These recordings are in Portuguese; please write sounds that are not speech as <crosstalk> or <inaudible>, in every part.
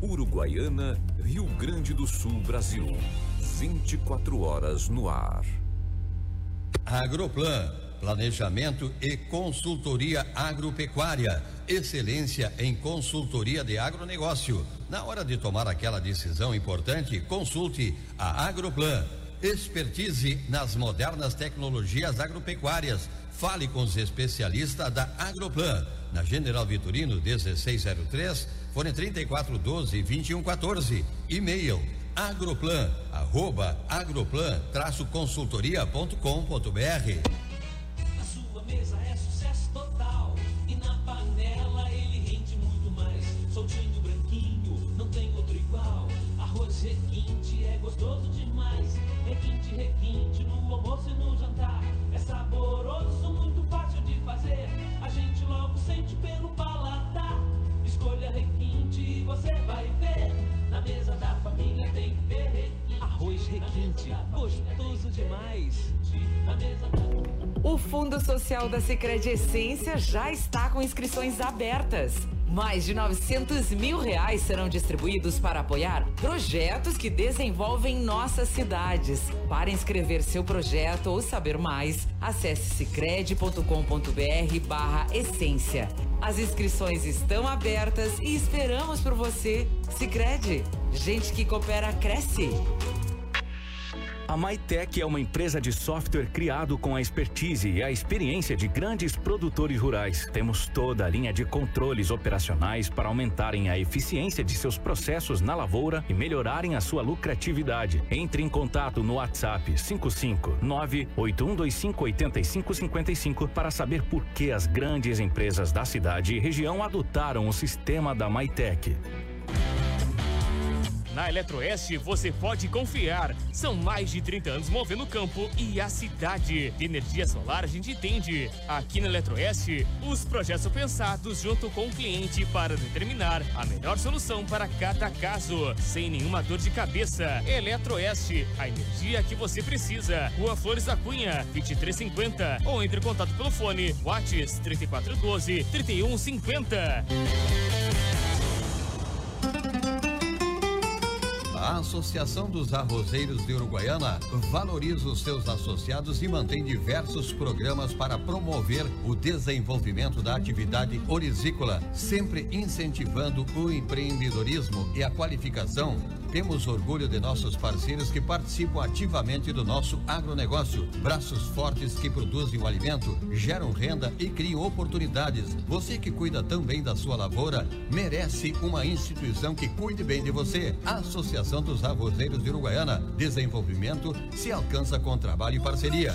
Uruguaiana, Rio Grande do Sul, Brasil. 24 horas no ar. Agroplan, planejamento e consultoria agropecuária. Excelência em consultoria de agronegócio. Na hora de tomar aquela decisão importante, consulte a Agroplan. Expertise nas modernas tecnologias agropecuárias. Fale com os especialistas da Agroplan. Na General Vitorino 1603, fone 3412 2114. E-mail agroplan arroba agroplan Requinte, gostoso demais. O Fundo Social da Sicredi Essência já está com inscrições abertas. Mais de 900 mil reais serão distribuídos para apoiar projetos que desenvolvem nossas cidades. Para inscrever seu projeto ou saber mais, acesse cicred.com.br barra essência. As inscrições estão abertas e esperamos por você. Sicredi, gente que coopera cresce. A Maitec é uma empresa de software criado com a expertise e a experiência de grandes produtores rurais. Temos toda a linha de controles operacionais para aumentarem a eficiência de seus processos na lavoura e melhorarem a sua lucratividade. Entre em contato no WhatsApp 559-8125-8555 para saber por que as grandes empresas da cidade e região adotaram o sistema da Maitec. Na Eletroeste você pode confiar. São mais de 30 anos movendo o campo e a cidade. De energia solar a gente entende. Aqui na Eletroeste, os projetos são pensados junto com o cliente para determinar a melhor solução para cada caso, sem nenhuma dor de cabeça. Eletroeste, a energia que você precisa. Rua Flores da Cunha, 2350 ou entre em contato pelo fone Whats 3412 3150. A Associação dos Arrozeiros de Uruguaiana valoriza os seus associados e mantém diversos programas para promover o desenvolvimento da atividade orizícola, sempre incentivando o empreendedorismo e a qualificação. Temos orgulho de nossos parceiros que participam ativamente do nosso agronegócio. Braços fortes que produzem o alimento, geram renda e criam oportunidades. Você que cuida também da sua lavoura, merece uma instituição que cuide bem de você. A Associação dos Arrozeiros de Uruguaiana. Desenvolvimento se alcança com trabalho e parceria.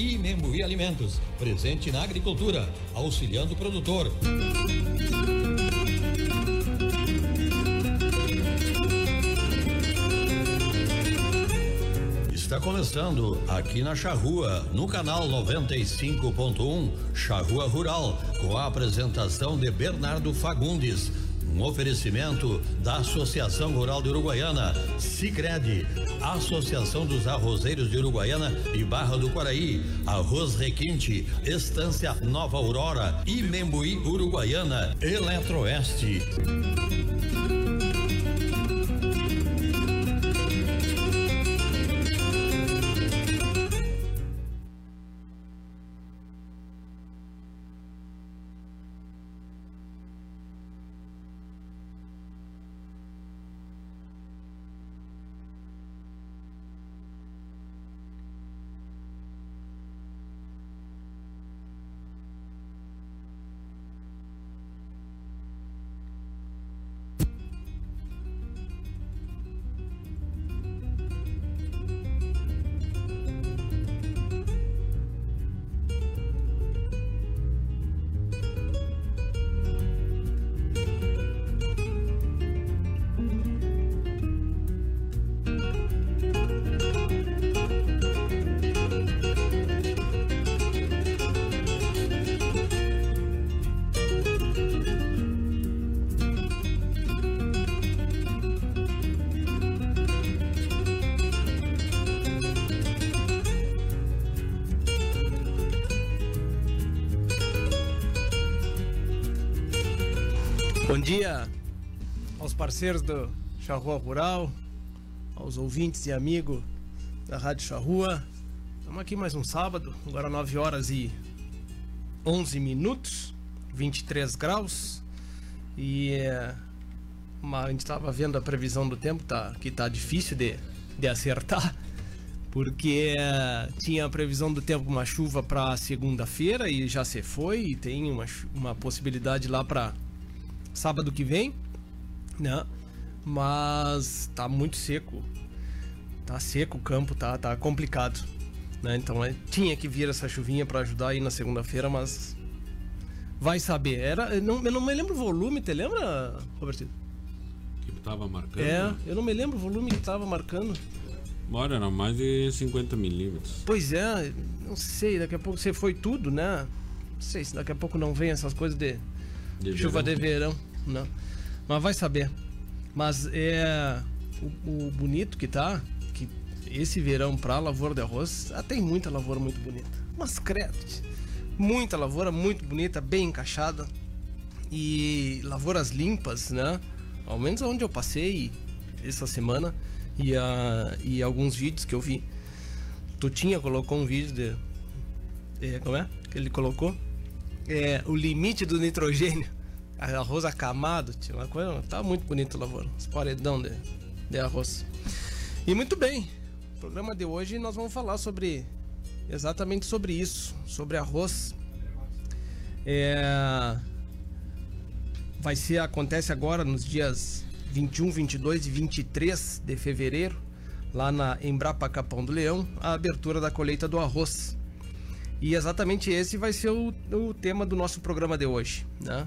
E Membuí Alimentos, presente na agricultura, auxiliando o produtor. Está começando aqui na Charrua, no canal 95.1, Charrua Rural, com a apresentação de Bernardo Fagundes. Um oferecimento da Associação Rural de Uruguaiana, Sicredi, Associação dos Arrozeiros de Uruguaiana e Barra do Quaraí, Arroz Requinte, Estância Nova Aurora e Membuí Uruguaiana, Eletroeste. Dia aos parceiros do Charrua Rural, aos ouvintes e amigos da Rádio Charrua. Estamos aqui mais um sábado, agora 9 horas e 11 minutos, 23 graus. E é, uma, a gente estava vendo a previsão do tempo, tá, que tá difícil de, de acertar, <laughs> porque é, tinha a previsão do tempo uma chuva para segunda-feira e já se foi, e tem uma, uma possibilidade lá para sábado que vem, né? Mas tá muito seco. Tá seco o campo, tá, tá complicado. Né? Então é, tinha que vir essa chuvinha para ajudar aí na segunda-feira, mas vai saber. Era, eu, não, eu não me lembro o volume, te lembra, Robertino? Que tava marcando. É, eu não me lembro o volume que tava marcando. Bora, era mais de 50 milímetros. Pois é, não sei, daqui a pouco você foi tudo, né? Não sei se daqui a pouco não vem essas coisas de De chuva verão. de verão, não. Mas vai saber. Mas é o, o bonito que tá, que esse verão pra lavoura de arroz, ah, tem muita lavoura muito bonita. Mas credo, muita lavoura muito bonita, bem encaixada. E lavouras limpas, né? Ao menos onde eu passei essa semana e, a, e alguns vídeos que eu vi. Tutinha colocou um vídeo de. é, como é? Que ele colocou? É, o limite do nitrogênio. <laughs> Arroz acamado, tinha uma coisa. Tá muito bonito a lavoura. Os paredão de, de arroz. E muito bem. No programa de hoje nós vamos falar sobre. Exatamente sobre isso. Sobre arroz. É, vai ser, acontece agora nos dias 21, 22 e 23 de fevereiro, lá na Embrapa Capão do Leão, a abertura da colheita do arroz. E exatamente esse vai ser o, o tema do nosso programa de hoje, né?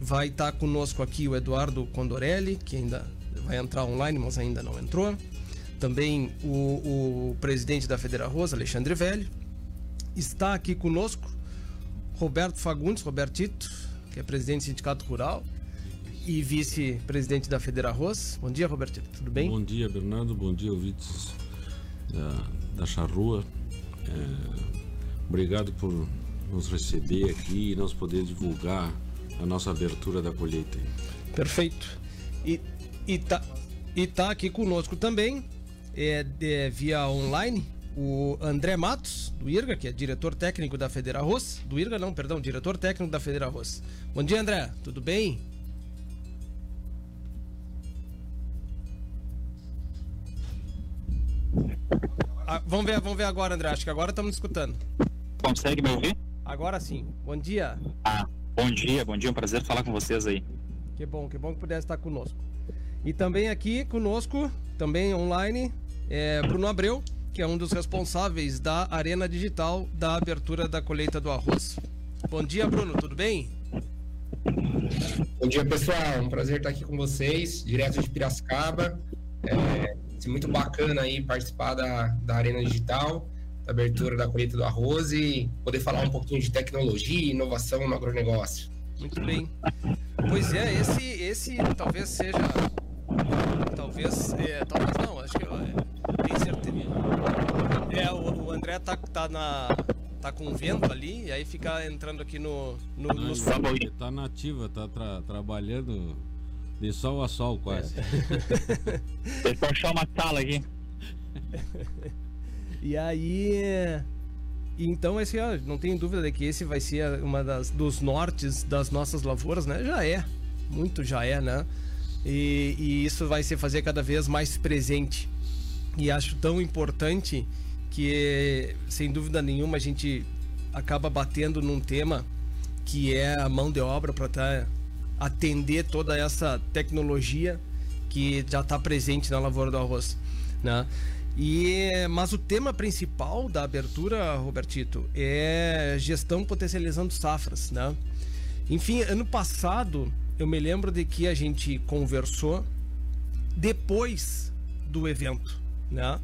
Vai estar conosco aqui o Eduardo Condorelli, que ainda vai entrar online, mas ainda não entrou. Também o, o presidente da Federa Arroz, Alexandre Velho. Está aqui conosco Roberto Fagundes, Robertito, que é presidente do Sindicato Rural e vice-presidente da Federa Arroz. Bom dia, Robertito. Tudo bem? Bom dia, Bernardo. Bom dia, ouvintes da, da Charrua. É, obrigado por nos receber aqui e nós poder divulgar a nossa abertura da colheita. Perfeito. E, e, tá, e tá aqui conosco também, é, é, via online, o André Matos, do IRGA, que é diretor técnico da Federa Arroz. Do IRGA, não, perdão, diretor técnico da Federa Arroz. Bom dia, André. Tudo bem? Ah, vamos, ver, vamos ver agora, André. Acho que agora estamos escutando. Consegue me ouvir? Agora sim. Bom dia. Ah, bom dia, bom dia, um prazer falar com vocês aí. Que bom, que bom que pudesse estar conosco. E também aqui conosco, também online, é Bruno Abreu, que é um dos responsáveis da Arena Digital da abertura da colheita do arroz. Bom dia, Bruno, tudo bem? Bom dia, pessoal. Um prazer estar aqui com vocês, direto de Piracicaba. É é muito bacana aí participar da, da Arena Digital, da abertura da colheita do arroz e poder falar um pouquinho de tecnologia e inovação no agronegócio. Muito bem. Pois é, esse, esse talvez seja. Talvez. É, talvez não, acho que. É, tenho certeza. É, o, o André tá, tá na. tá com vento ali, e aí fica entrando aqui no. no, Não, nos ele ele tá nativa, tá tra- trabalhando de sol a sol quase. <laughs> Deixa eu achar uma sala aqui. <laughs> E aí. é, Então, esse, ó, não tenho dúvida de que esse vai ser uma das dos nortes das nossas lavouras, né? Já é. Muito já é, né? E, e isso vai se fazer cada vez mais presente. E acho tão importante que, sem dúvida nenhuma, a gente acaba batendo num tema que é a mão de obra para atender toda essa tecnologia que já está presente na lavoura do arroz, né? E, mas o tema principal da abertura, Robertito, é gestão potencializando safras, né? Enfim, ano passado eu me lembro de que a gente conversou depois do evento, né?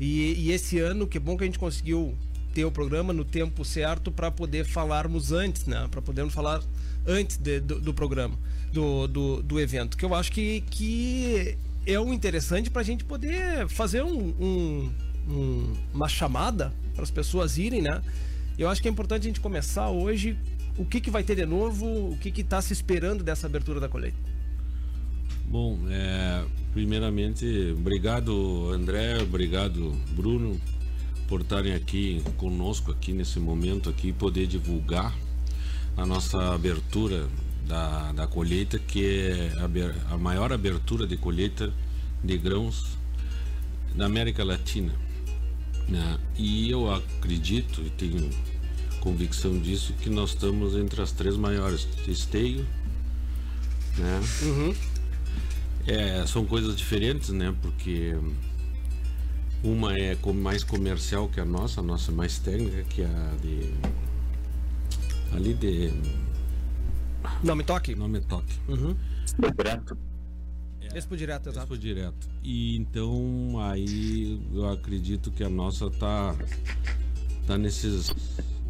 E, e esse ano, que bom que a gente conseguiu ter o programa no tempo certo para poder falarmos antes, né? Para podermos falar antes de- do, do programa, do, do, do evento, que eu acho que, que é um interessante para a gente poder fazer um, um- um- uma chamada para as pessoas irem, né? Eu acho que é importante a gente começar hoje O que, que vai ter de novo? O que está se esperando dessa abertura da colheita? Bom, é, primeiramente, obrigado André, obrigado Bruno por estarem aqui conosco aqui nesse momento aqui poder divulgar a nossa abertura da, da colheita que é a, a maior abertura de colheita de grãos da América Latina né? e eu acredito e tenho convicção disso que nós estamos entre as três maiores esteio né uhum. é, são coisas diferentes né porque uma é mais comercial que a nossa, a nossa é mais técnica, que é a de. Ali de. Não me toque? Não me toque. Uhum. Direto. É, Expo direto, exato. Expo direto. E então aí eu acredito que a nossa tá. tá nesses.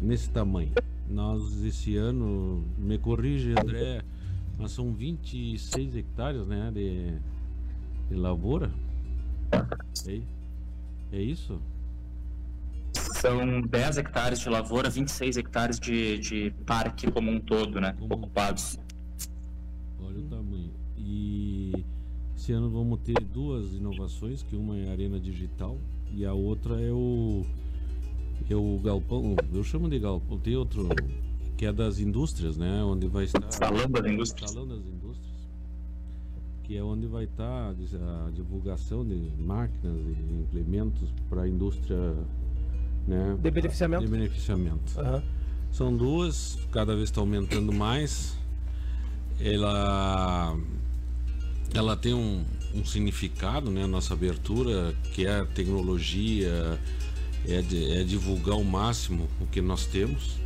nesse tamanho. Nós esse ano, me corrige André, mas são 26 hectares né, de, de lavoura. É é isso? São 10 hectares de lavoura, 26 hectares de, de parque como um todo, né? Como... Ocupados. Olha o tamanho. E esse ano vamos ter duas inovações, que uma é a arena digital e a outra é o é o galpão, eu chamo de galpão, tem outro que é das indústrias, né, onde vai estar Salão das indústrias. Salão das indústrias que é onde vai estar a divulgação de máquinas e implementos para a indústria né, de beneficiamento. De beneficiamento. Uhum. São duas, cada vez está aumentando mais. Ela, ela tem um, um significado, né? A nossa abertura, que é a tecnologia, é, de, é divulgar o máximo o que nós temos.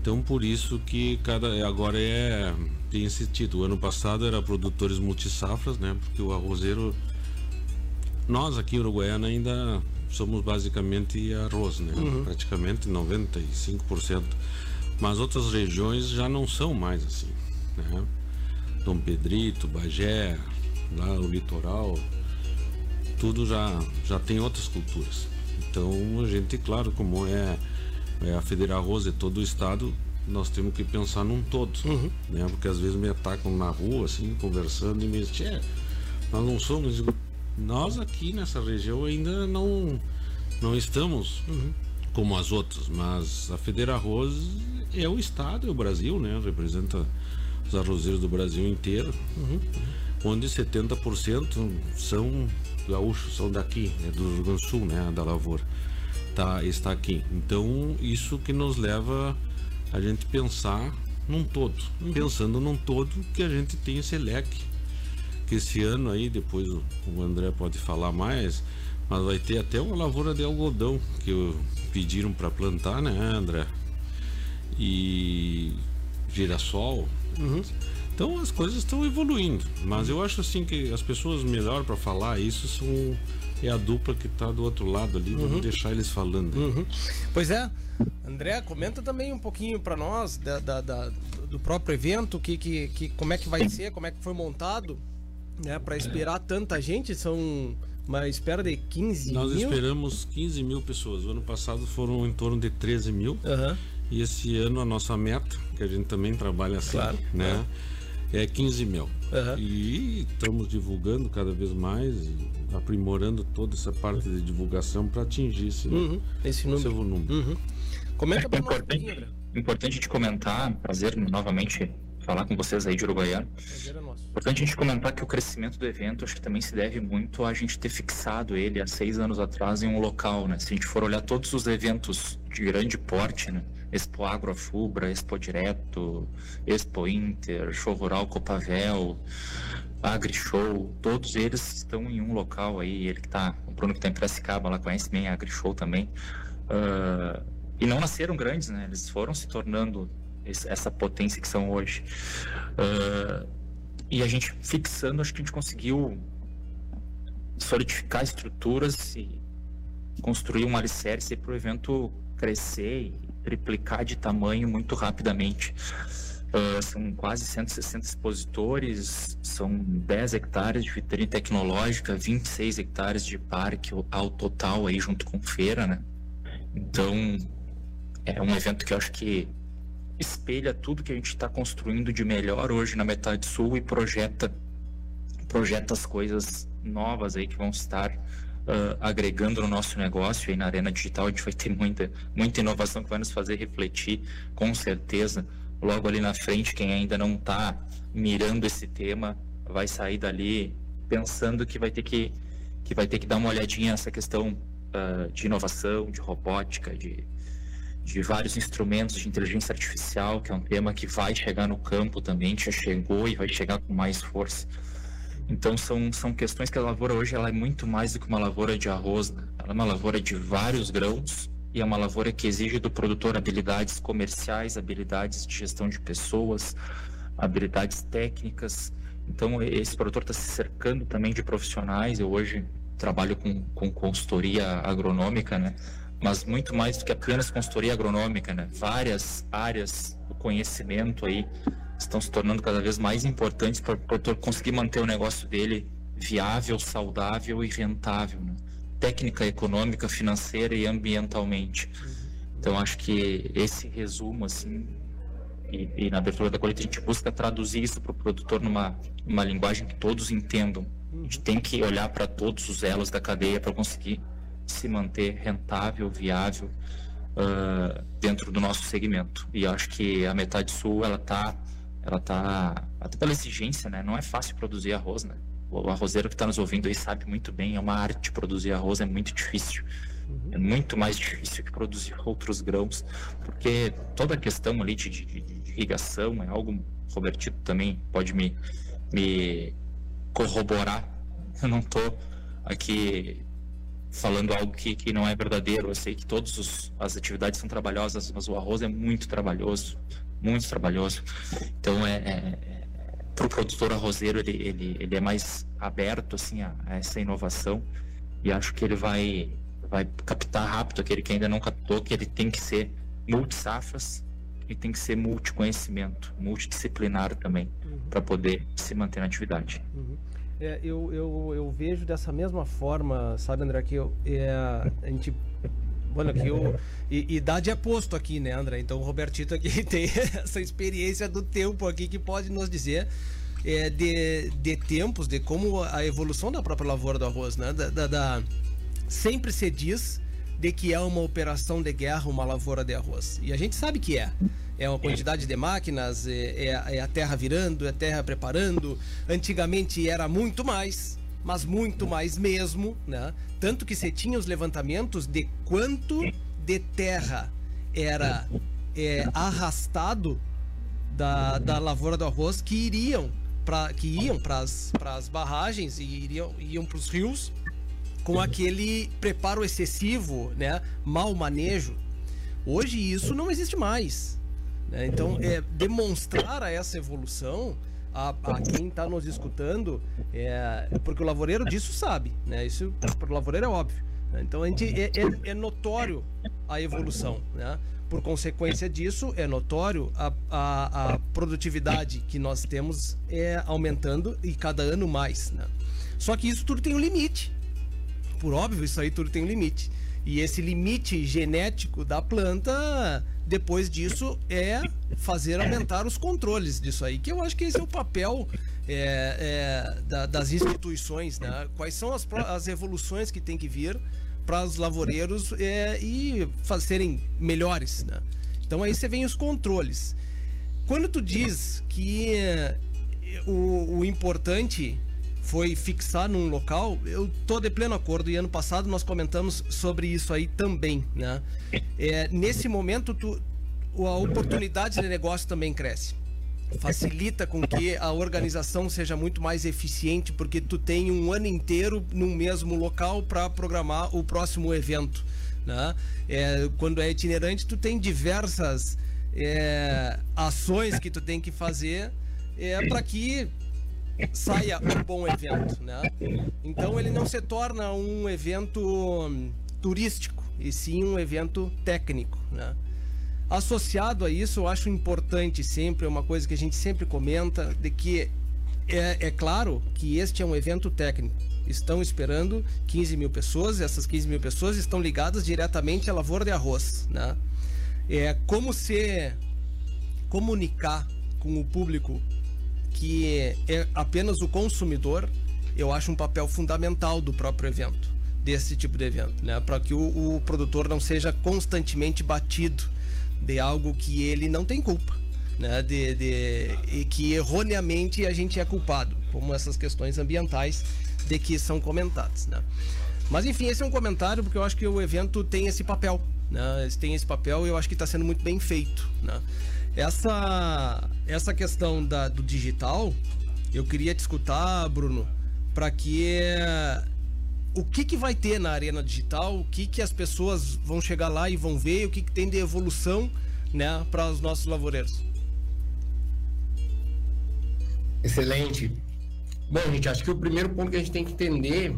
Então por isso que cada agora é tem esse título. O ano passado era produtores multisafras, né? Porque o arrozeiro nós aqui em Uruguaiana ainda somos basicamente arroz, né? Uhum. Praticamente 95%. Mas outras regiões já não são mais assim, né? Dom Pedrito, Bagé, lá o litoral, tudo já já tem outras culturas. Então a gente, claro, como é, é a Federal Arroz e todo o estado, nós temos que pensar num todo, uhum. né? Porque às vezes me atacam na rua, assim, conversando e me dizem, nós não somos. Nós aqui nessa região ainda não, não estamos uhum. como as outras, mas a Federa Arroz é o estado, é o Brasil, né? Representa os arrozeiros do Brasil inteiro, uhum. onde 70% são gaúchos, são daqui, né? do Rio Grande do Sul, né? Da lavoura. Tá, está aqui. Então, isso que nos leva a gente pensar num todo, uhum. pensando num todo que a gente tem esse leque. Que esse ano aí, depois o, o André pode falar mais, mas vai ter até uma lavoura de algodão que pediram para plantar, né, André? E girassol. Uhum. Então as coisas estão evoluindo, mas eu acho assim que as pessoas melhor para falar isso são é a dupla que está do outro lado ali, Uhum. vamos deixar eles falando. Uhum. Pois é. André, comenta também um pouquinho para nós da, da- da- do próprio evento, que, que, que, como é que vai ser, como é que foi montado, né? Para esperar tanta gente, são uma espera de 15 Nós mil. esperamos 15 mil pessoas. O ano passado foram em torno de 13 mil. Aham. E esse ano a nossa meta, que a gente também trabalha assim, Claro, né? É 15 mil. Aham. E estamos divulgando cada vez mais aprimorando toda essa parte de divulgação para atingir esse, Uhum, esse número. volume. Uhum. Comenta nós um Importante, importante de comentar, prazer novamente falar com vocês aí de Uruguaiana. Prazer é nosso. Importante a gente comentar que o crescimento do evento acho que também se deve muito a gente ter fixado ele há seis anos atrás em um local, né? Se a gente for olhar todos os eventos de grande porte, né? Expo Agro Afubra, Expo Direto, Expo Inter, Show Rural Copavel, Agri Show, todos eles estão em um local aí, ele que tá, o Bruno que tá em Piracicaba lá conhece bem a Agri Show também. Ah, e não nasceram grandes, né? Eles foram se tornando essa potência que são hoje. Ah, e a gente fixando, acho que a gente conseguiu solidificar estruturas e construir um alicerce para o evento crescer e triplicar de tamanho muito rapidamente. Ah, são quase 160 expositores, são 10 hectares de vitrine tecnológica, 26 hectares de parque ao total aí junto com feira, né? Então, é um evento que eu acho que espelha tudo que a gente está construindo de melhor hoje na metade sul e projeta projeta as coisas novas aí que vão estar uh, agregando no nosso negócio. Aí na arena digital a gente vai ter muita muita inovação que vai nos fazer refletir com certeza. Logo ali na frente quem ainda não está mirando esse tema vai sair dali pensando que vai ter que que vai ter que dar uma olhadinha nessa questão uh, de inovação de robótica de de vários instrumentos de inteligência artificial, que é um tema que vai chegar no campo também, já chegou e vai chegar com mais força. Então são, são questões que a lavoura hoje ela é muito mais do que uma lavoura de arroz, né? ela é uma lavoura de vários grãos e é uma lavoura que exige do produtor habilidades comerciais, habilidades de gestão de pessoas, habilidades técnicas. Então esse produtor está se cercando também de profissionais. Eu hoje trabalho com, com consultoria agronômica, né? Mas muito mais do que apenas consultoria agronômica, né? Várias áreas do conhecimento aí estão se tornando cada vez mais importantes para o produtor conseguir manter o negócio dele viável, saudável e rentável, né? técnica, econômica, financeira e ambientalmente. Então acho que esse resumo assim e, e na abertura da colheita a gente busca traduzir isso para o produtor numa, numa linguagem que todos entendam. A gente tem que olhar para todos os elos da cadeia para conseguir se manter rentável, viável uh, dentro do nosso segmento. E acho que a metade sul ela tá, ela tá até pela exigência, né? Não é fácil produzir arroz, né? O arrozeiro que está nos ouvindo aí sabe muito bem, é uma arte produzir arroz, é muito difícil. É muito mais difícil que produzir <laughs> outros grãos, porque toda a questão ali de, de, de irrigação é algo, Robertito também pode me, me corroborar. Eu não estou aqui falando algo que, que não é verdadeiro. Eu sei que todas as atividades são trabalhosas, mas o arroz é muito trabalhoso, muito trabalhoso. Então, é, é, é para o produtor arrozeiro, ele, ele, ele é mais aberto assim, a, a, essa inovação e acho que ele vai, vai captar rápido aquele que ainda não captou, que ele tem que ser multi-safras e tem que ser multi-conhecimento, multidisciplinar também, uhum. para poder se manter na atividade. Uhum. É, eu, eu, eu vejo dessa mesma forma, sabe, André, que eu, é, a gente. Bueno, que eu. E, idade é posto aqui, né, André? Então o Robertito aqui <laughs> tem essa experiência do tempo aqui que pode nos dizer é, de, de tempos, de como a evolução da própria lavoura do arroz, né? Da, da, da, sempre se diz de que é uma operação de guerra uma lavoura de arroz. E a gente sabe que é é uma quantidade de máquinas, é, é, é, a terra virando, é a terra preparando. Antigamente era muito mais, mas muito mais mesmo, né? Tanto que você tinha os levantamentos de quanto de terra era é, arrastado da, da lavoura do arroz que iriam para que iam para as barragens e iriam iam para os rios com aquele preparo excessivo, né? Mau manejo. Hoje isso não existe mais. Né? Então, é, demonstrar essa evolução a, a quem está nos escutando, é, porque o lavoureiro disso sabe, né? Isso para o lavoureiro é óbvio. Né? Então, a gente, é, é, é, notório a evolução, né? Por consequência disso, é notório a, a, a, produtividade que nós temos é aumentando e cada ano mais, né? Só que isso tudo tem um limite. Por óbvio, isso aí tudo tem um limite. E esse limite genético da planta depois disso é fazer aumentar os controles disso aí, que eu acho que esse é o papel é, é, da, das instituições, né? Quais são as, as evoluções que tem que vir para os lavoureiros é, e serem melhores, né? Então aí você vem os controles. Quando tu diz que o, o importante foi fixar num local, eu tô de pleno acordo. E ano passado nós comentamos sobre isso aí também, né? É, nesse momento, tu, a oportunidade de negócio também cresce. Facilita com que a organização seja muito mais eficiente, porque tu tem um ano inteiro num mesmo local para programar o próximo evento. Né? É, quando é itinerante, tu tem diversas é, ações que tu tem que fazer é, para que saia um bom evento, né? Então ele não se torna um evento hum, turístico, e sim um evento técnico, né? Associado a isso, eu acho importante sempre, é uma coisa que a gente sempre comenta, de que é, é claro que este é um evento técnico. Estão esperando 15 mil pessoas, essas 15 mil pessoas estão ligadas diretamente à lavoura de arroz, né? É como se comunicar com o público que é apenas o consumidor, eu acho um papel fundamental do próprio evento, desse tipo de evento, né? Para que o, o, produtor não seja constantemente batido de algo que ele não tem culpa, né? De, de, e que erroneamente a gente é culpado, como essas questões ambientais de que são comentadas, né? Mas enfim, esse é um comentário porque eu acho que o evento tem esse papel, né? Tem esse papel e eu acho que está sendo muito bem feito, né? Essa, essa questão da, do digital, eu queria te escutar, Bruno, para que o que, que vai ter na arena digital, o que, que as pessoas vão chegar lá e vão ver, o que, que tem de evolução né, para os nossos lavoureiros. Excelente. Bom, gente, acho que o primeiro ponto que a gente tem que entender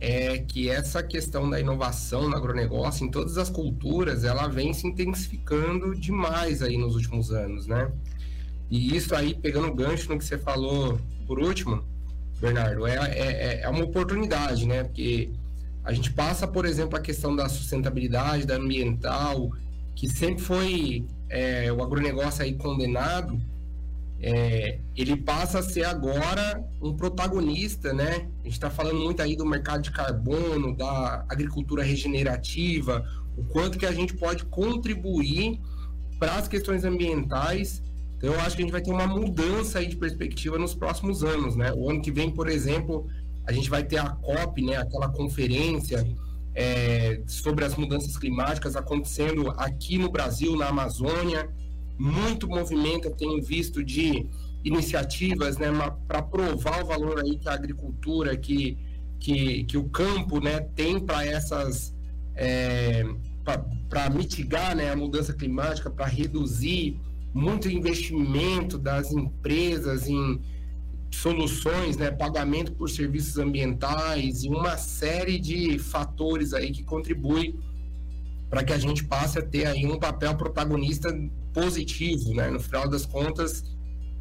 é que essa questão da inovação no agronegócio, em todas as culturas, ela vem se intensificando demais aí nos últimos anos, né? E isso aí, pegando o gancho no que você falou por último, Bernardo, é, é, é uma oportunidade, né? Porque a gente passa, por exemplo, a questão da sustentabilidade, da ambiental, que sempre foi é, o agronegócio aí condenado, é, ele passa a ser agora um protagonista, né? A gente está falando muito aí do mercado de carbono, da agricultura regenerativa, o quanto que a gente pode contribuir para as questões ambientais. Então, eu acho que a gente vai ter uma mudança aí de perspectiva nos próximos anos, né? O ano que vem, por exemplo, a gente vai ter a COP, né? Aquela conferência é, sobre as mudanças climáticas acontecendo aqui no Brasil, na Amazônia muito movimento eu tenho visto de iniciativas né, para provar o valor aí que a agricultura, que, que, que o campo né, tem para essas. É, para mitigar né, a mudança climática, para reduzir muito investimento das empresas em soluções, né, pagamento por serviços ambientais e uma série de fatores aí que contribuem para que a gente passe a ter aí um papel protagonista positivo, né? No final das contas,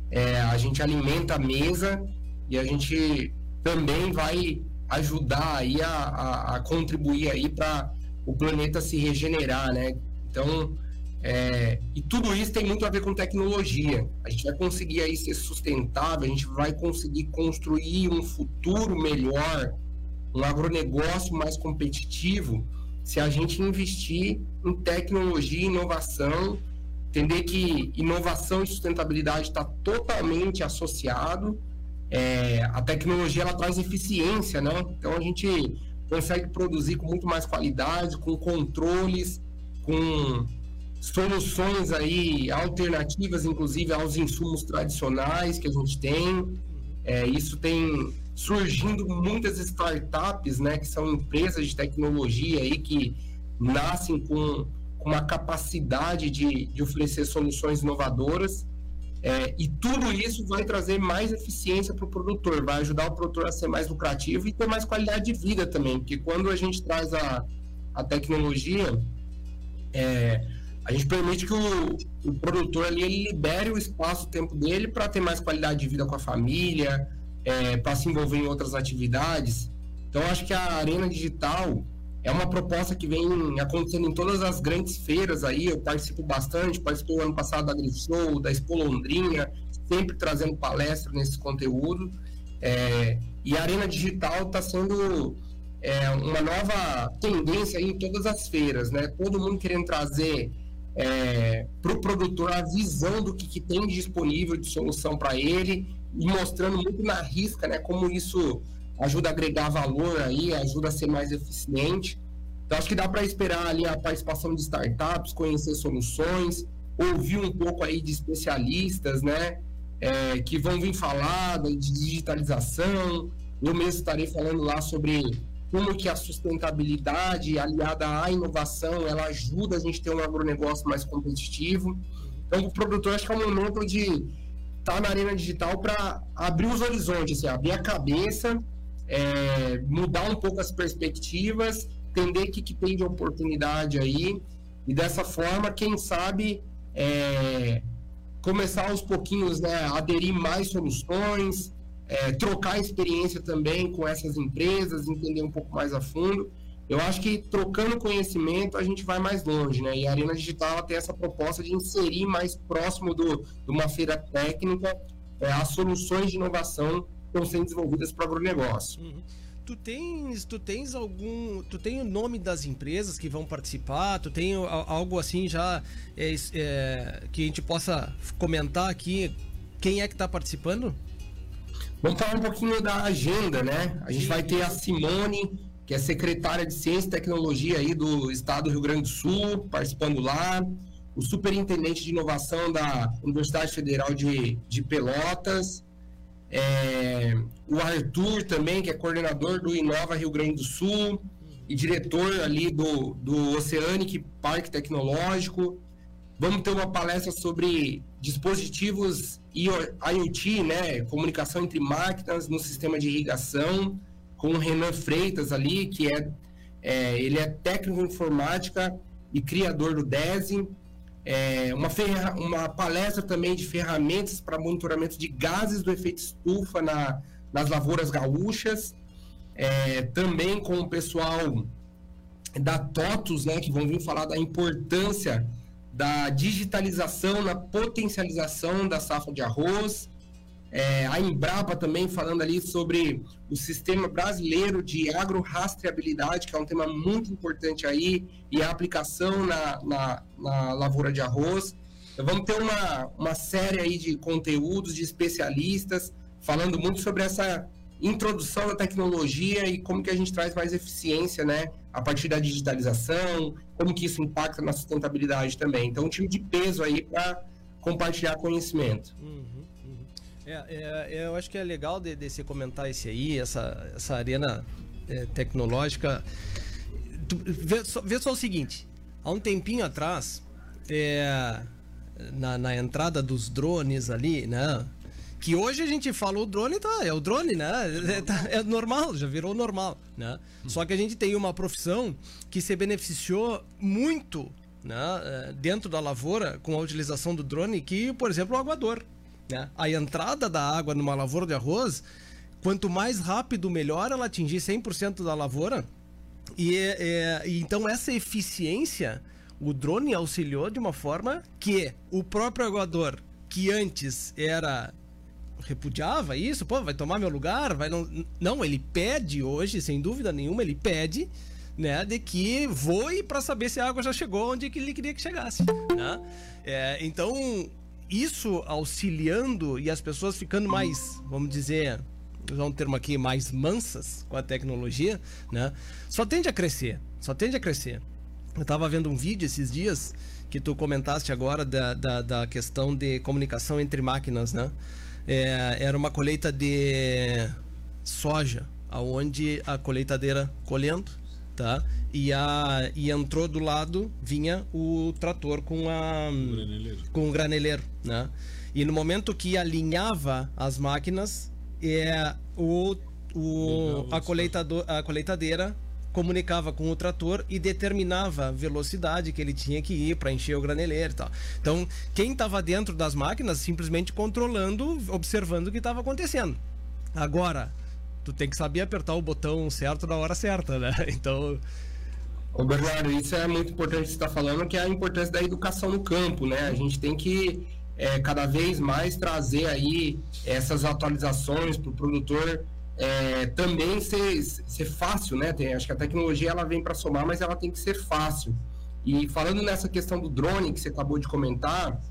é, a gente alimenta a mesa e a gente também vai ajudar aí a, a, a contribuir aí para o planeta se regenerar, né? Então, é, e tudo isso tem muito a ver com tecnologia. A gente vai conseguir aí ser sustentável, a gente vai conseguir construir um futuro melhor, um agronegócio mais competitivo, se a gente investir em tecnologia inovação entender que inovação e sustentabilidade está totalmente associado. É, a tecnologia ela traz eficiência, né? Então a gente consegue produzir com muito mais qualidade, com controles, com soluções aí alternativas, inclusive aos insumos tradicionais que a gente tem. É, isso tem surgindo muitas startups, né? Que são empresas de tecnologia aí que nascem com uma capacidade de, de oferecer soluções inovadoras. É, e tudo isso vai trazer mais eficiência para o produtor, vai ajudar o produtor a ser mais lucrativo e ter mais qualidade de vida também, porque quando a gente traz a, a tecnologia, é, a gente permite que o, o produtor ali ele libere o espaço, o tempo dele para ter mais qualidade de vida com a família, é, para se envolver em outras atividades. Então, acho que a arena digital é uma proposta que vem acontecendo em todas as grandes feiras aí. Eu participo bastante, participei ano passado da Grishow, da Expo Londrina, sempre trazendo palestra nesse conteúdo. É, e a Arena Digital está sendo é, uma nova tendência em todas as feiras, né? Todo mundo querendo trazer é, para o produtor a visão do que, que tem disponível de solução para ele e mostrando muito na risca, né? Como isso ajuda a agregar valor aí, ajuda a ser mais eficiente. Então, acho que dá para esperar ali a participação de startups, conhecer soluções, ouvir um pouco aí de especialistas, né, é, que vão vir falar de digitalização. Eu mesmo estarei falando lá sobre como que a sustentabilidade aliada à inovação, ela ajuda a gente a ter um agronegócio mais competitivo. Então, o produtor, acho que é um momento de estar tá na arena digital para abrir os horizontes, assim, abrir a cabeça é, mudar um pouco as perspectivas, entender o que, que tem de oportunidade aí, e dessa forma, quem sabe, é, começar aos pouquinhos né, a aderir mais soluções, é, trocar experiência também com essas empresas, entender um pouco mais a fundo. eu acho que trocando conhecimento a gente vai mais longe, né? E a Arena Digital tem essa proposta de inserir mais próximo do, de uma feira técnica é, as soluções de inovação estão sendo desenvolvidas para o agronegócio. Uhum. Tu tens, tu tens algum, tu tem o nome das empresas que vão participar? Tu tem algo assim já é, é, que a gente possa comentar aqui? Quem é que está participando? Vamos falar um pouquinho da agenda, né? A gente vai ter a Simone, que é secretária de Ciência e Tecnologia aí do Estado do Rio Grande do Sul, participando lá. O superintendente de inovação da Universidade Federal de, de Pelotas. É, o Arthur também, que é coordenador do Inova Rio Grande do Sul e diretor ali do, do Oceanic Parque Tecnológico. Vamos ter uma palestra sobre dispositivos IoT, né, comunicação entre máquinas no sistema de irrigação, com o Renan Freitas ali, que é, é ele é técnico em informática e criador do DESI. É, uma, ferra, uma palestra também de ferramentas para monitoramento de gases do efeito estufa na, nas lavouras gaúchas. É, também com o pessoal da TOTUS, né, que vão vir falar da importância da digitalização na potencialização da safra de arroz. É, a Embrapa também falando ali sobre o sistema brasileiro de agrorastreabilidade, que é um tema muito importante aí, e a aplicação na, na, na lavoura de arroz. Então, vamos ter uma, uma série aí de conteúdos de especialistas falando muito sobre essa introdução da tecnologia e como que a gente traz mais eficiência, né, a partir da digitalização, como que isso impacta na sustentabilidade também. Então, um time de peso aí para compartilhar conhecimento. Uhum. É, é, eu acho que é legal de, de você comentar esse aí, essa, essa arena é, tecnológica. Tu, vê, só, vê, só, o seguinte: há um tempinho atrás, é, na, na entrada dos drones ali, né? Que hoje a gente fala o drone, tá, é o drone, né? É, tá, é normal, já virou normal, né? Só que a gente tem uma profissão que se beneficiou muito né, é, dentro da lavoura com a utilização do drone, que, por exemplo, o aguador. Né? A entrada da água numa lavoura de arroz, quanto mais rápido, melhor ela atingir 100% da lavoura. E, é, é, então essa eficiência, o drone auxiliou de uma forma que o próprio aguador, que antes era repudiava isso, pô, vai tomar meu lugar, vai não, não, ele pede hoje, sem dúvida nenhuma, ele pede, né, de que voe para saber se a água já chegou onde que ele queria que chegasse, né? É, então isso auxiliando e as pessoas ficando mais, vamos dizer, usar um termo aqui, mais mansas com a tecnologia, né? Só tende a crescer, só tende a crescer. Eu estava vendo um vídeo esses dias que tu comentaste agora da, da, da questão de comunicação entre máquinas, né? É, era uma colheita de soja, aonde a colheitadeira colhendo, tá? E, a, e entrou do lado, vinha o trator com a graneleiro. com o graneleiro, né? E no momento que alinhava as máquinas, é, o, o, a, colheitador, a colheitadeira comunicava com o trator e determinava a velocidade que ele tinha que ir para encher o graneleiro e tal. Então, quem estava dentro das máquinas simplesmente controlando, observando o que estava acontecendo. Agora, tu tem que saber apertar o botão certo na hora certa, né? <laughs> Então. Ô Bernardo, isso é muito importante você estar tá falando, que é a importância da educação no campo, né? A gente tem que é, cada vez mais trazer aí essas atualizações para o produtor é, também ser, ser fácil, né? Tem, acho que a tecnologia ela vem para somar, mas ela tem que ser fácil. E falando nessa questão do drone que você acabou de comentar,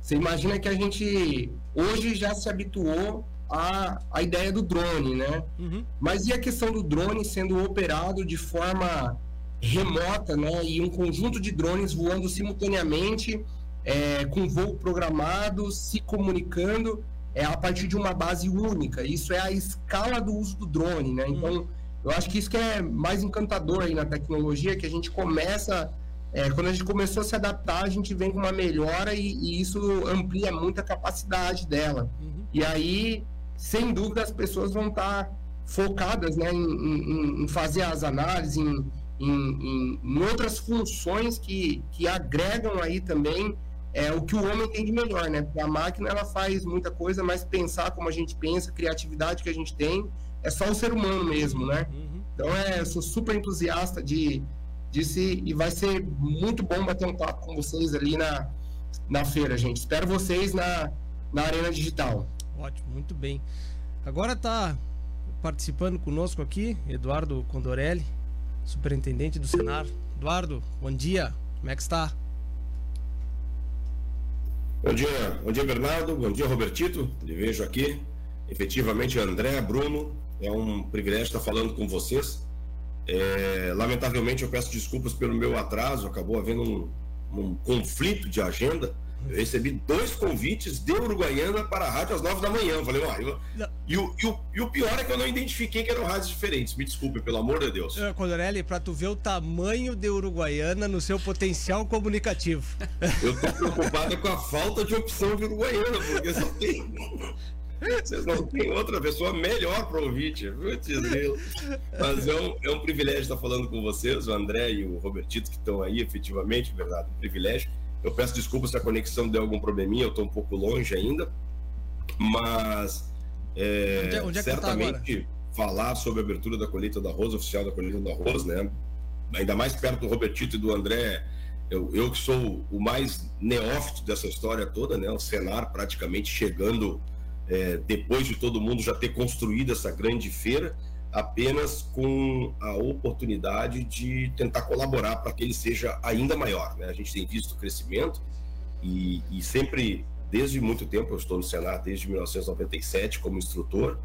você imagina que a gente hoje já se habituou a, a ideia do drone, né? Uhum. Mas e a questão do drone sendo operado de forma remota, né? E um conjunto de drones voando simultaneamente, é, com voo programado, se comunicando é, a partir de uma base única. Isso é a escala do uso do drone, né? Então, uhum. eu acho que isso que é mais encantador aí na tecnologia, que a gente começa... É, quando a gente começou a se adaptar, a gente vem com uma melhora e, e isso amplia muito a capacidade dela. Uhum. E aí, sem dúvida as pessoas vão estar focadas né, em, em, em fazer as análises, em, em, em, outras funções que, que agregam aí também é, o que o homem tem de melhor, né? Porque a máquina ela faz muita coisa, mas pensar como a gente pensa, criatividade que a gente tem, é só o ser humano mesmo, né? Uhum. Então, é, eu sou super entusiasta de, disso e vai ser muito bom bater um papo com vocês ali na, na feira, gente. Espero vocês na, na Arena Digital. Ótimo, muito bem. Agora está participando conosco aqui Eduardo Condorelli, superintendente do Senar. Eduardo, bom dia. Como é que está? Bom dia, bom dia Bernardo, bom dia Robertito, lhe vejo aqui. Efetivamente, André, Bruno, é um privilégio estar falando com vocês. É, lamentavelmente, eu peço desculpas pelo meu atraso, acabou havendo um, um conflito de agenda eu recebi dois convites de Uruguaiana para a rádio às nove da manhã. Eu falei, ó, eu... e, o, e, o, e o pior é que eu não identifiquei que eram rádios diferentes. Me desculpe, pelo amor de Deus. É, Condorelli, para tu ver o tamanho de Uruguaiana no seu potencial comunicativo. <laughs> Eu tô preocupado com a falta de opção de Uruguaiana, porque só tem. Vocês não têm outra pessoa melhor para ouvir, Mas é um, é um privilégio estar falando com vocês, o André e o Robertito, que estão aí, efetivamente, verdade, um privilégio. Eu peço desculpas se a conexão deu algum probleminha, eu estou um pouco longe ainda, mas é, onde é, onde é tá certamente falar sobre a abertura da colheita do arroz, oficial da colheita do arroz, né? Ainda mais perto do Robertito e do André, eu, eu que sou o mais neófito dessa história toda, né? O Senar praticamente chegando é, depois de todo mundo já ter construído essa grande feira apenas com a oportunidade de tentar colaborar para que ele seja ainda maior. Né? A gente tem visto o crescimento e, e, sempre, desde muito tempo, eu estou no Senado desde 1997 como instrutor,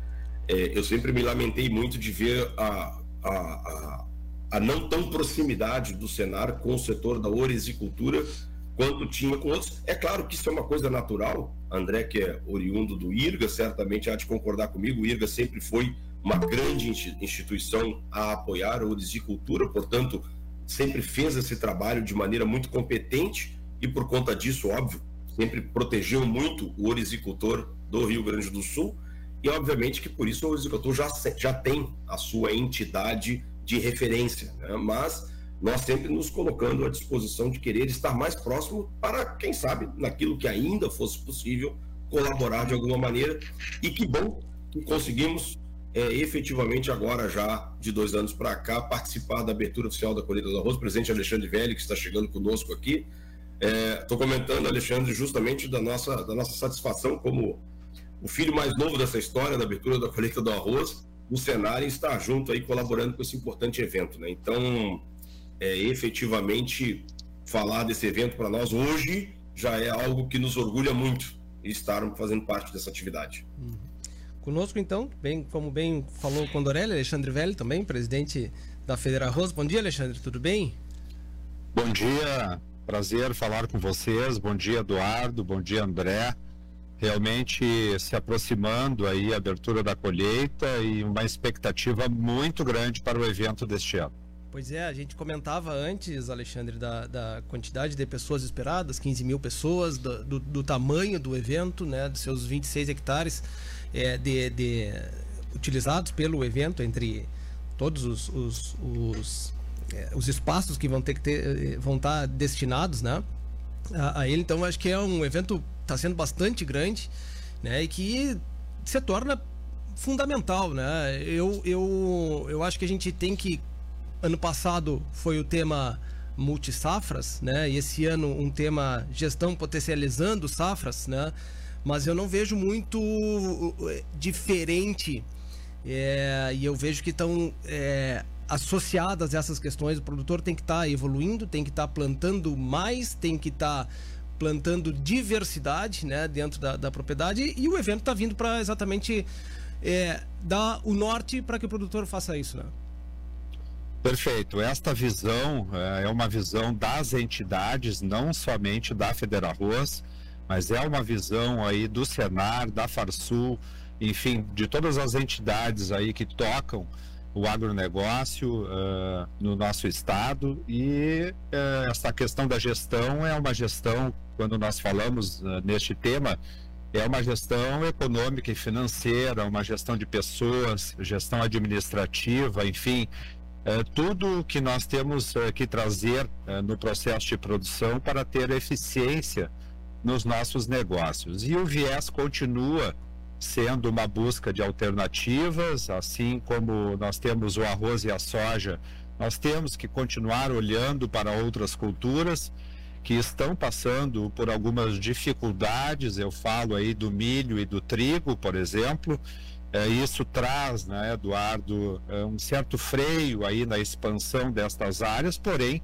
é, eu sempre me lamentei muito de ver a, a, a, a não tão proximidade do Senar com o setor da oresicultura quanto tinha com outros. É claro que isso é uma coisa natural. André, que é oriundo do IRGA, certamente há de concordar comigo. O IRGA sempre foi uma grande instituição a apoiar a orisicultura, portanto, sempre fez esse trabalho de maneira muito competente e, por conta disso, óbvio, sempre protegeu muito o orisicultor do Rio Grande do Sul e, obviamente, que por isso o orisicultor já, já tem a sua entidade de referência, né? mas nós sempre nos colocando à disposição de querer estar mais próximo para, quem sabe, naquilo que ainda fosse possível, colaborar de alguma maneira. E que bom que conseguimos é, efetivamente agora já de dois anos para cá participar da abertura oficial da colheita do arroz. O presidente Alexandre Velho, que está chegando conosco aqui. Estou é, comentando, Alexandre, justamente da nossa, da nossa satisfação como o filho mais novo dessa história da abertura da colheita do arroz, o cenário está junto aí colaborando com esse importante evento. Né? Então, é, efetivamente, falar desse evento para nós hoje já é algo que nos orgulha muito estar fazendo parte dessa atividade. Uhum. Conosco, então, bem, como bem falou o Condorelli, Alexandre Velho também, presidente da Federa Arroz. Bom dia, Alexandre, tudo bem? Bom dia, prazer falar com vocês. Bom dia, Eduardo. Bom dia, André. Realmente se aproximando aí a abertura da colheita e uma expectativa muito grande para o evento deste ano. Pois é, a gente comentava antes, Alexandre, da, da quantidade de pessoas esperadas, 15 mil pessoas, do, do, do tamanho do evento, né, dos seus 26 hectares é, de, de, utilizados pelo evento entre todos os, os, os, é, os, espaços que vão ter que ter, vão estar destinados, né? A, a ele, então acho que é um evento está sendo bastante grande, né? E que se torna fundamental, né? Eu, eu, eu acho que a gente tem que ano passado foi o tema multisafras, né? E esse ano um tema gestão potencializando safras, né? Mas eu não vejo muito uh, diferente é, e eu vejo que estão é, associadas essas questões. O produtor tem que estar tá evoluindo, tem que estar tá plantando mais, tem que estar tá plantando diversidade né, dentro da, da propriedade e o evento está vindo para exatamente é, dar o norte para que o produtor faça isso. Né? Perfeito. Esta visão é, é uma visão das entidades, não somente da Federarroz, mas é uma visão aí do Senar, da Farsul, enfim, de todas as entidades aí que tocam o agronegócio uh, no nosso estado. E uh, essa questão da gestão é uma gestão, quando nós falamos uh, neste tema, é uma gestão econômica e financeira, uma gestão de pessoas, gestão administrativa, enfim, tudo que nós temos que trazer no processo de produção para ter eficiência nos nossos negócios. E o viés continua sendo uma busca de alternativas, assim como nós temos o arroz e a soja, nós temos que continuar olhando para outras culturas que estão passando por algumas dificuldades. Eu falo aí do milho e do trigo, por exemplo. É, isso traz, né, Eduardo, é, um certo freio aí na expansão destas áreas, porém,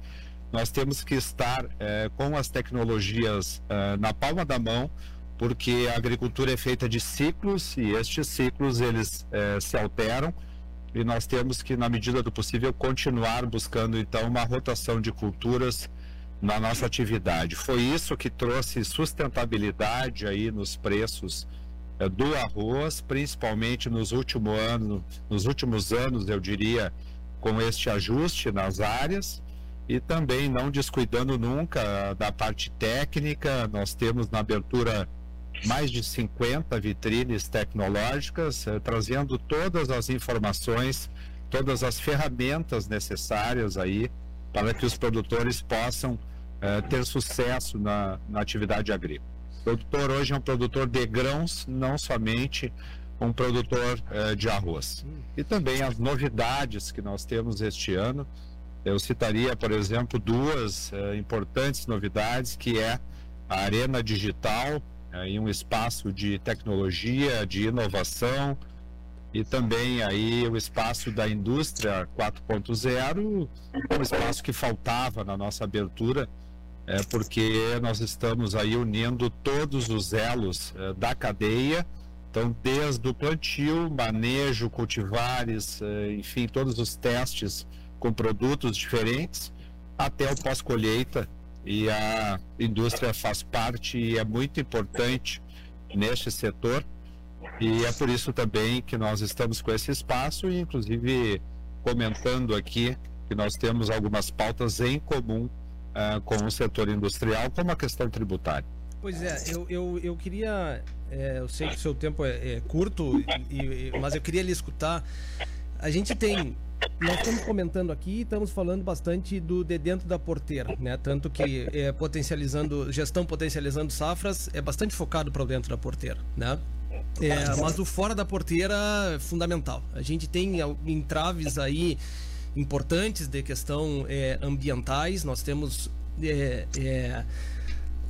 nós temos que estar é, com as tecnologias é, na palma da mão, porque a agricultura é feita de ciclos e estes ciclos eles é, se alteram e nós temos que, na medida do possível, continuar buscando então uma rotação de culturas na nossa atividade. Foi isso que trouxe sustentabilidade aí nos preços é, do arroz, principalmente nos últimos anos, nos últimos anos, eu diria, com este ajuste nas áreas e também não descuidando nunca da parte técnica. Nós temos na abertura mais de 50 vitrines tecnológicas, eh, trazendo todas as informações, todas as ferramentas necessárias aí para que os produtores possam eh, ter sucesso na, na atividade agrícola. O produtor hoje é um produtor de grãos, não somente um produtor eh, de arroz. E também as novidades que nós temos este ano. Eu citaria, por exemplo, duas importantes novidades, que é a Arena Digital, aí um espaço de tecnologia, de inovação e também aí o espaço da indústria 4.0, um espaço que faltava na nossa abertura, é, porque nós estamos aí unindo todos os elos é, da cadeia, então desde o plantio, manejo, cultivares, é, enfim, todos os testes com produtos diferentes, até o pós-colheita, e a indústria faz parte e é muito importante neste setor e é por isso também que nós estamos com esse espaço e inclusive comentando aqui que nós temos algumas pautas em comum uh, com o setor industrial, como a questão tributária. Pois é, eu, eu, eu queria. É, eu sei que o seu tempo é, é curto, e, e, mas eu queria lhe escutar. A gente tem nós estamos comentando aqui, estamos falando bastante do de dentro da porteira, né? Tanto que é, potencializando, gestão potencializando safras é bastante focado para dentro da porteira, né? É, mas o fora da porteira é fundamental. A gente tem entraves aí importantes de questão é, ambientais. Nós temos é, é,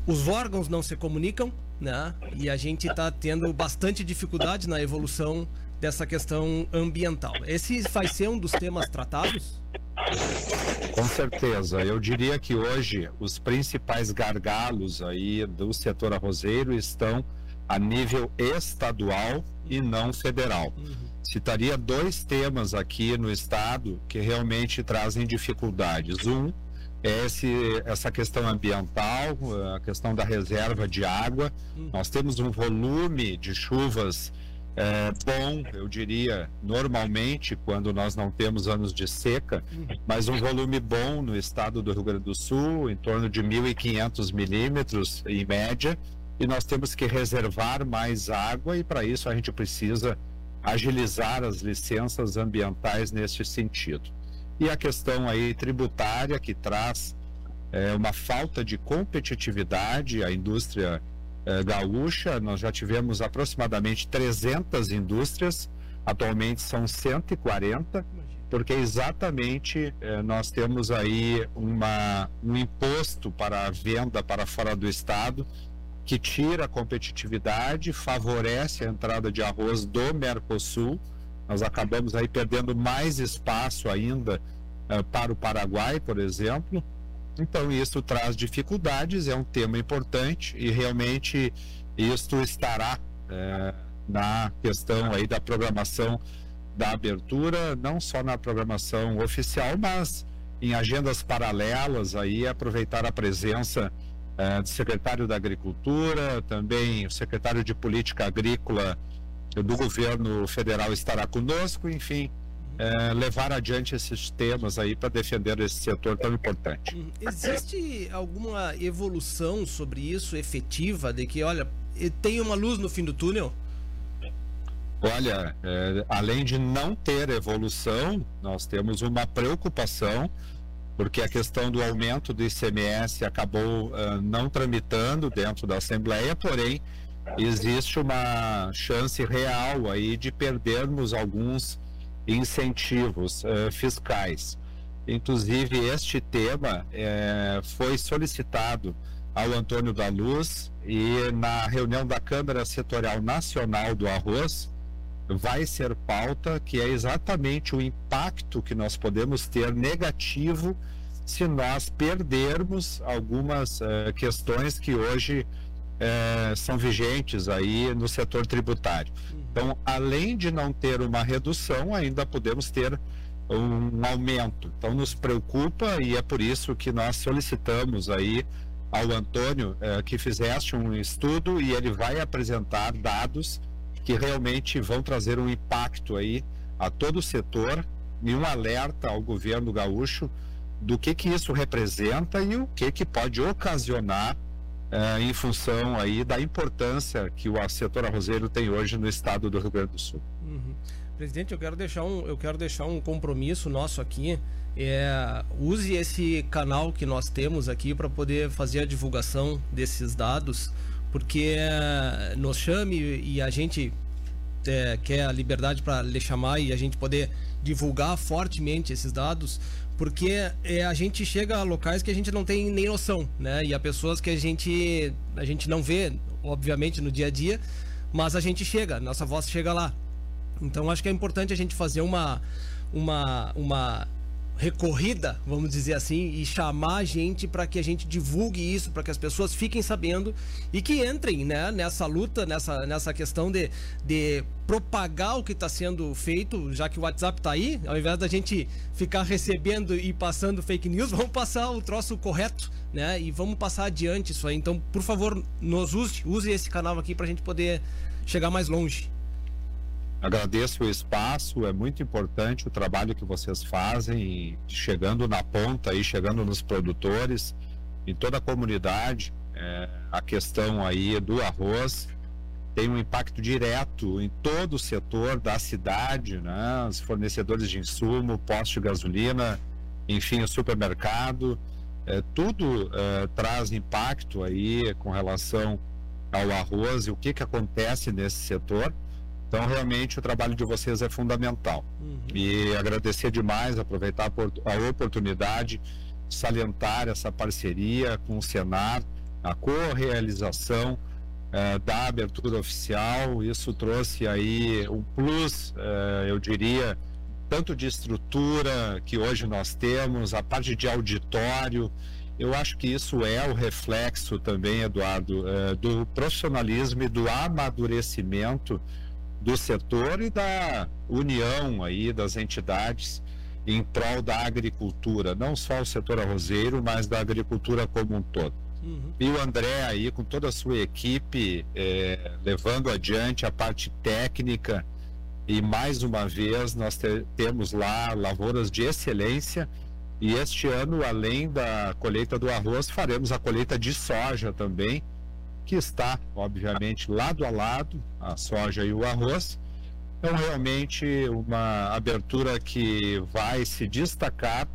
os órgãos não se comunicam, né? E a gente está tendo bastante dificuldade na evolução dessa questão ambiental. Esse vai ser um dos temas tratados? Com certeza. Eu diria que hoje os principais gargalos aí do setor arrozeiro estão a nível estadual e não federal. Uhum. Citaria dois temas aqui no estado que realmente trazem dificuldades. Um é esse, essa questão ambiental, a questão da reserva de água. Uhum. Nós temos um volume de chuvas é, bom, eu diria, normalmente, quando nós não temos anos de seca, mas um volume bom no estado do Rio Grande do Sul, em torno de 1.500 milímetros em média, e nós temos que reservar mais água, e para isso a gente precisa agilizar as licenças ambientais nesse sentido. E a questão aí tributária, que traz é, uma falta de competitividade, a indústria eh, gaúcha, nós já tivemos aproximadamente 300 indústrias, atualmente são 140, porque exatamente eh, nós temos aí uma, um imposto para a venda para fora do estado que tira a competitividade, favorece a entrada de arroz do Mercosul. Nós acabamos aí perdendo mais espaço ainda eh, para o Paraguai, por exemplo, então, isso traz dificuldades, é um tema importante e realmente isto estará é, na questão aí da programação da abertura, não só na programação oficial, mas em agendas paralelas aí aproveitar a presença é, do secretário da Agricultura, também o secretário de Política Agrícola do governo federal estará conosco, enfim, é, levar adiante esses temas aí para defender esse setor tão importante. Uhum. Existe alguma evolução sobre isso efetiva de que, olha, tem uma luz no fim do túnel? Olha, é, além de não ter evolução, nós temos uma preocupação porque a questão do aumento do ICMS acabou uh, não tramitando dentro da Assembleia, porém existe uma chance real aí de perdermos alguns incentivos uh, fiscais. Inclusive, este tema eh, foi solicitado ao Antônio da Luz e na reunião da Câmara Setorial Nacional do Arroz vai ser pauta que é exatamente o impacto que nós podemos ter negativo se nós perdermos algumas uh, questões que hoje uh, são vigentes aí no setor tributário. Então, além de não ter uma redução, ainda podemos ter um aumento. Então, nos preocupa e é por isso que nós solicitamos aí ao Antônio uh, que fizesse um estudo e ele vai apresentar dados que realmente vão trazer um impacto aí a todo o setor e um alerta ao governo gaúcho do que que isso representa e o que que pode ocasionar uh, em função aí da importância que o setor arrozeiro tem hoje no estado do Rio Grande do Sul. Uhum. Presidente, eu quero deixar um, eu quero deixar um compromisso nosso aqui. É, use esse canal que nós temos aqui para poder fazer a divulgação desses dados, porque é, nos chame e a gente é, quer a liberdade para lhe chamar e a gente poder divulgar fortemente esses dados, porque é, a gente chega a locais que a gente não tem nem noção, né? E a pessoas que a gente a gente não vê, obviamente, no dia a dia, mas a gente chega, nossa voz chega lá. Então acho que é importante a gente fazer uma uma uma recorrida, vamos dizer assim, e chamar a gente para que a gente divulgue isso, para que as pessoas fiquem sabendo e que entrem né, nessa luta, nessa, nessa questão de, de propagar o que está sendo feito, já que o WhatsApp está aí, ao invés da gente ficar recebendo e passando fake news, <laughs> vamos passar o troço correto, né? E vamos passar adiante isso aí. Então, por favor, nos use, use esse canal aqui para a gente poder chegar mais longe. Agradeço o espaço, é muito importante o trabalho que vocês fazem, chegando na ponta e chegando nos produtores, em toda a comunidade. É, a questão aí do arroz tem um impacto direto em todo o setor da cidade, né? Os fornecedores de insumo, posto de gasolina, enfim, o supermercado, é, tudo é, traz impacto aí com relação ao arroz e o que que acontece nesse setor. Então, realmente, o trabalho de vocês é fundamental. Uhum. E agradecer demais, aproveitar a oportunidade, salientar essa parceria com o Senar, a co-realização eh, da abertura oficial. Isso trouxe aí um plus, eh, eu diria, tanto de estrutura que hoje nós temos, a parte de auditório. Eu acho que isso é o reflexo também, Eduardo, eh, do profissionalismo e do amadurecimento do setor e da união aí das entidades em prol da agricultura, não só o setor arrozeiro, mas da agricultura como um todo. Uhum. E o André aí com toda a sua equipe é, levando adiante a parte técnica e mais uma vez nós te, temos lá lavouras de excelência e este ano além da colheita do arroz faremos a colheita de soja também que está, obviamente, lado a lado, a soja e o arroz. Então, realmente, uma abertura que vai se destacar.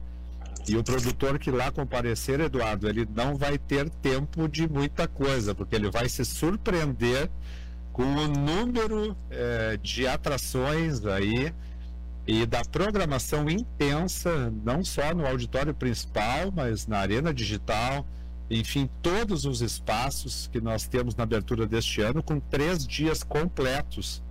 E o produtor que lá comparecer, Eduardo, ele não vai ter tempo de muita coisa, porque ele vai se surpreender com o número eh, de atrações aí e da programação intensa, não só no auditório principal, mas na arena digital, enfim, todos os espaços que nós temos na abertura deste ano, com três dias completos,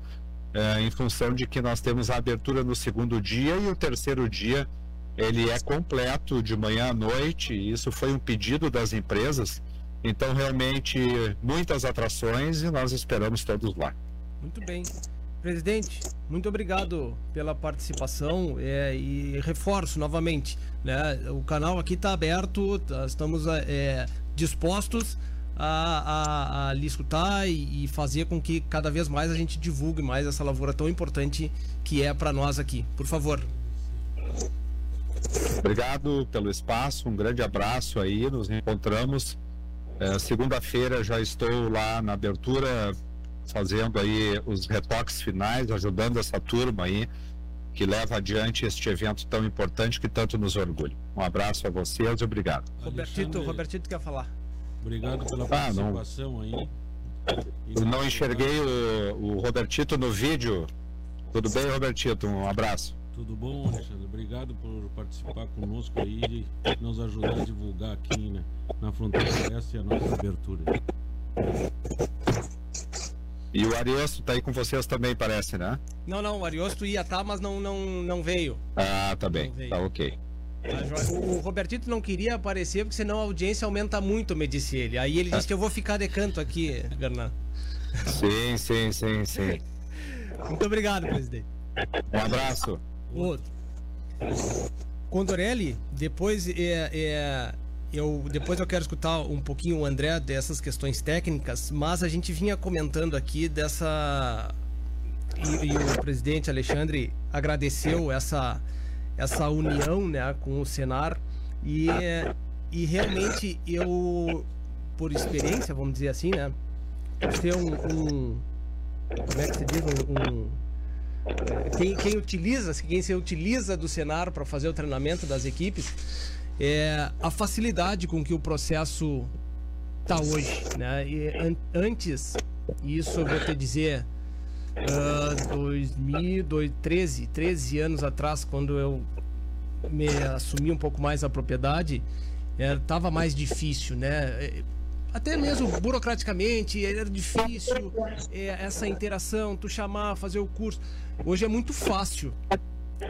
é, em função de que nós temos a abertura no segundo dia e o terceiro dia ele é completo de manhã à noite. Isso foi um pedido das empresas. Então, realmente, muitas atrações e nós esperamos todos lá. Muito bem. Presidente, muito obrigado pela participação é, e reforço novamente, né? O canal aqui está aberto, tá, estamos é, dispostos a, a, a lhe escutar e, e, fazer com que cada vez mais a gente divulgue mais essa lavoura tão importante que é para nós aqui. Por favor. Obrigado pelo espaço, um grande abraço aí, nos encontramos. É, Segunda-feira já estou lá na abertura fazendo aí os retoques finais, ajudando essa turma aí que leva adiante este evento tão importante que tanto nos orgulha. Um abraço a vocês e obrigado. Robertito, Robertito quer falar. Obrigado pela participação ah, aí. Eu não enxerguei o, o Robertito no vídeo. Tudo bem, Robertito? Um abraço. Tudo bom, Alexandre? Obrigado por participar conosco aí e nos ajudar a divulgar aqui né, na fronteira oeste a nossa abertura. E o Ariosto tá aí com vocês também, parece, né? Não, não, o Ariosto ia estar, tá, mas não, não, não veio. Ah, tá bem. Tá ok. O Robertito não queria aparecer porque senão a audiência aumenta muito, me disse ele. Aí ele disse que eu vou ficar de canto aqui, Bernardo. Sim, sim, sim, sim. <laughs> Muito obrigado, presidente. Um abraço. Outro. Condorelli, depois é, é, eu depois eu quero escutar um pouquinho o André dessas questões técnicas, mas a gente vinha comentando aqui dessa e, e o presidente Alexandre agradeceu essa essa união, né, com o Senar e e realmente eu por experiência, vamos dizer assim, né, ter um, um como é que se diz um, um quem, quem utiliza, quem se utiliza do Senar para fazer o treinamento das equipes, é a facilidade com que o processo está hoje, né? E an antes, isso eu vou te dizer, uh, 2013, 13 anos atrás, quando eu me assumi um pouco mais a propriedade, estava é, mais difícil, né? até mesmo burocraticamente era difícil é, essa interação, tu chamar, fazer o curso. Hoje é muito fácil.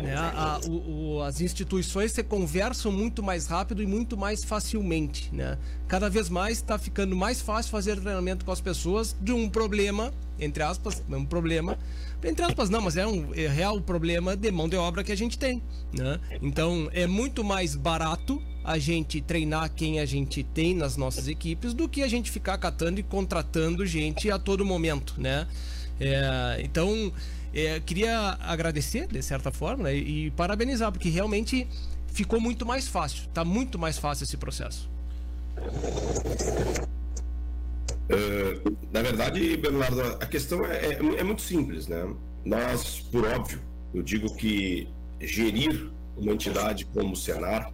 Né? A, o, o, as instituições se conversam muito mais rápido e muito mais facilmente. Né? Cada vez mais está ficando mais fácil fazer treinamento com as pessoas de um problema, entre aspas, um problema. Entre aspas, não, mas é um é real problema de mão de obra que a gente tem. Né? Então é muito mais barato a gente treinar quem a gente tem nas nossas equipes do que a gente ficar catando e contratando gente a todo momento, né? É, então, é, queria agradecer, de certa forma, né, e, parabenizar, porque realmente ficou muito mais fácil, está muito mais fácil esse processo. Uh, na verdade, Bernardo, a questão é, é, é muito simples, né? Nós, por óbvio, eu digo que gerir uma entidade como o Senar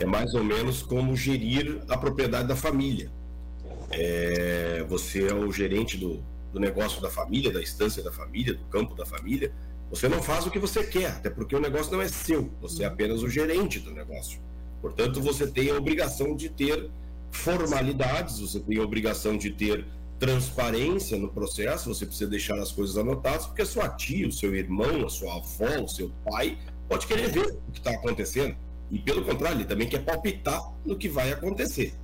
é mais ou menos como gerir a propriedade da família. É, você é o gerente do, do negócio da família, da instância da família, do campo da família. Você não faz o que você quer, até porque o negócio não é seu, você é apenas o gerente do negócio. Portanto, você tem a obrigação de ter formalidades, você tem a obrigação de ter transparência no processo, você precisa deixar as coisas anotadas, porque a sua tia, o seu irmão, a sua avó, o seu pai pode querer ver o que está acontecendo. E pelo contrário, ele também quer palpitar no que vai acontecer.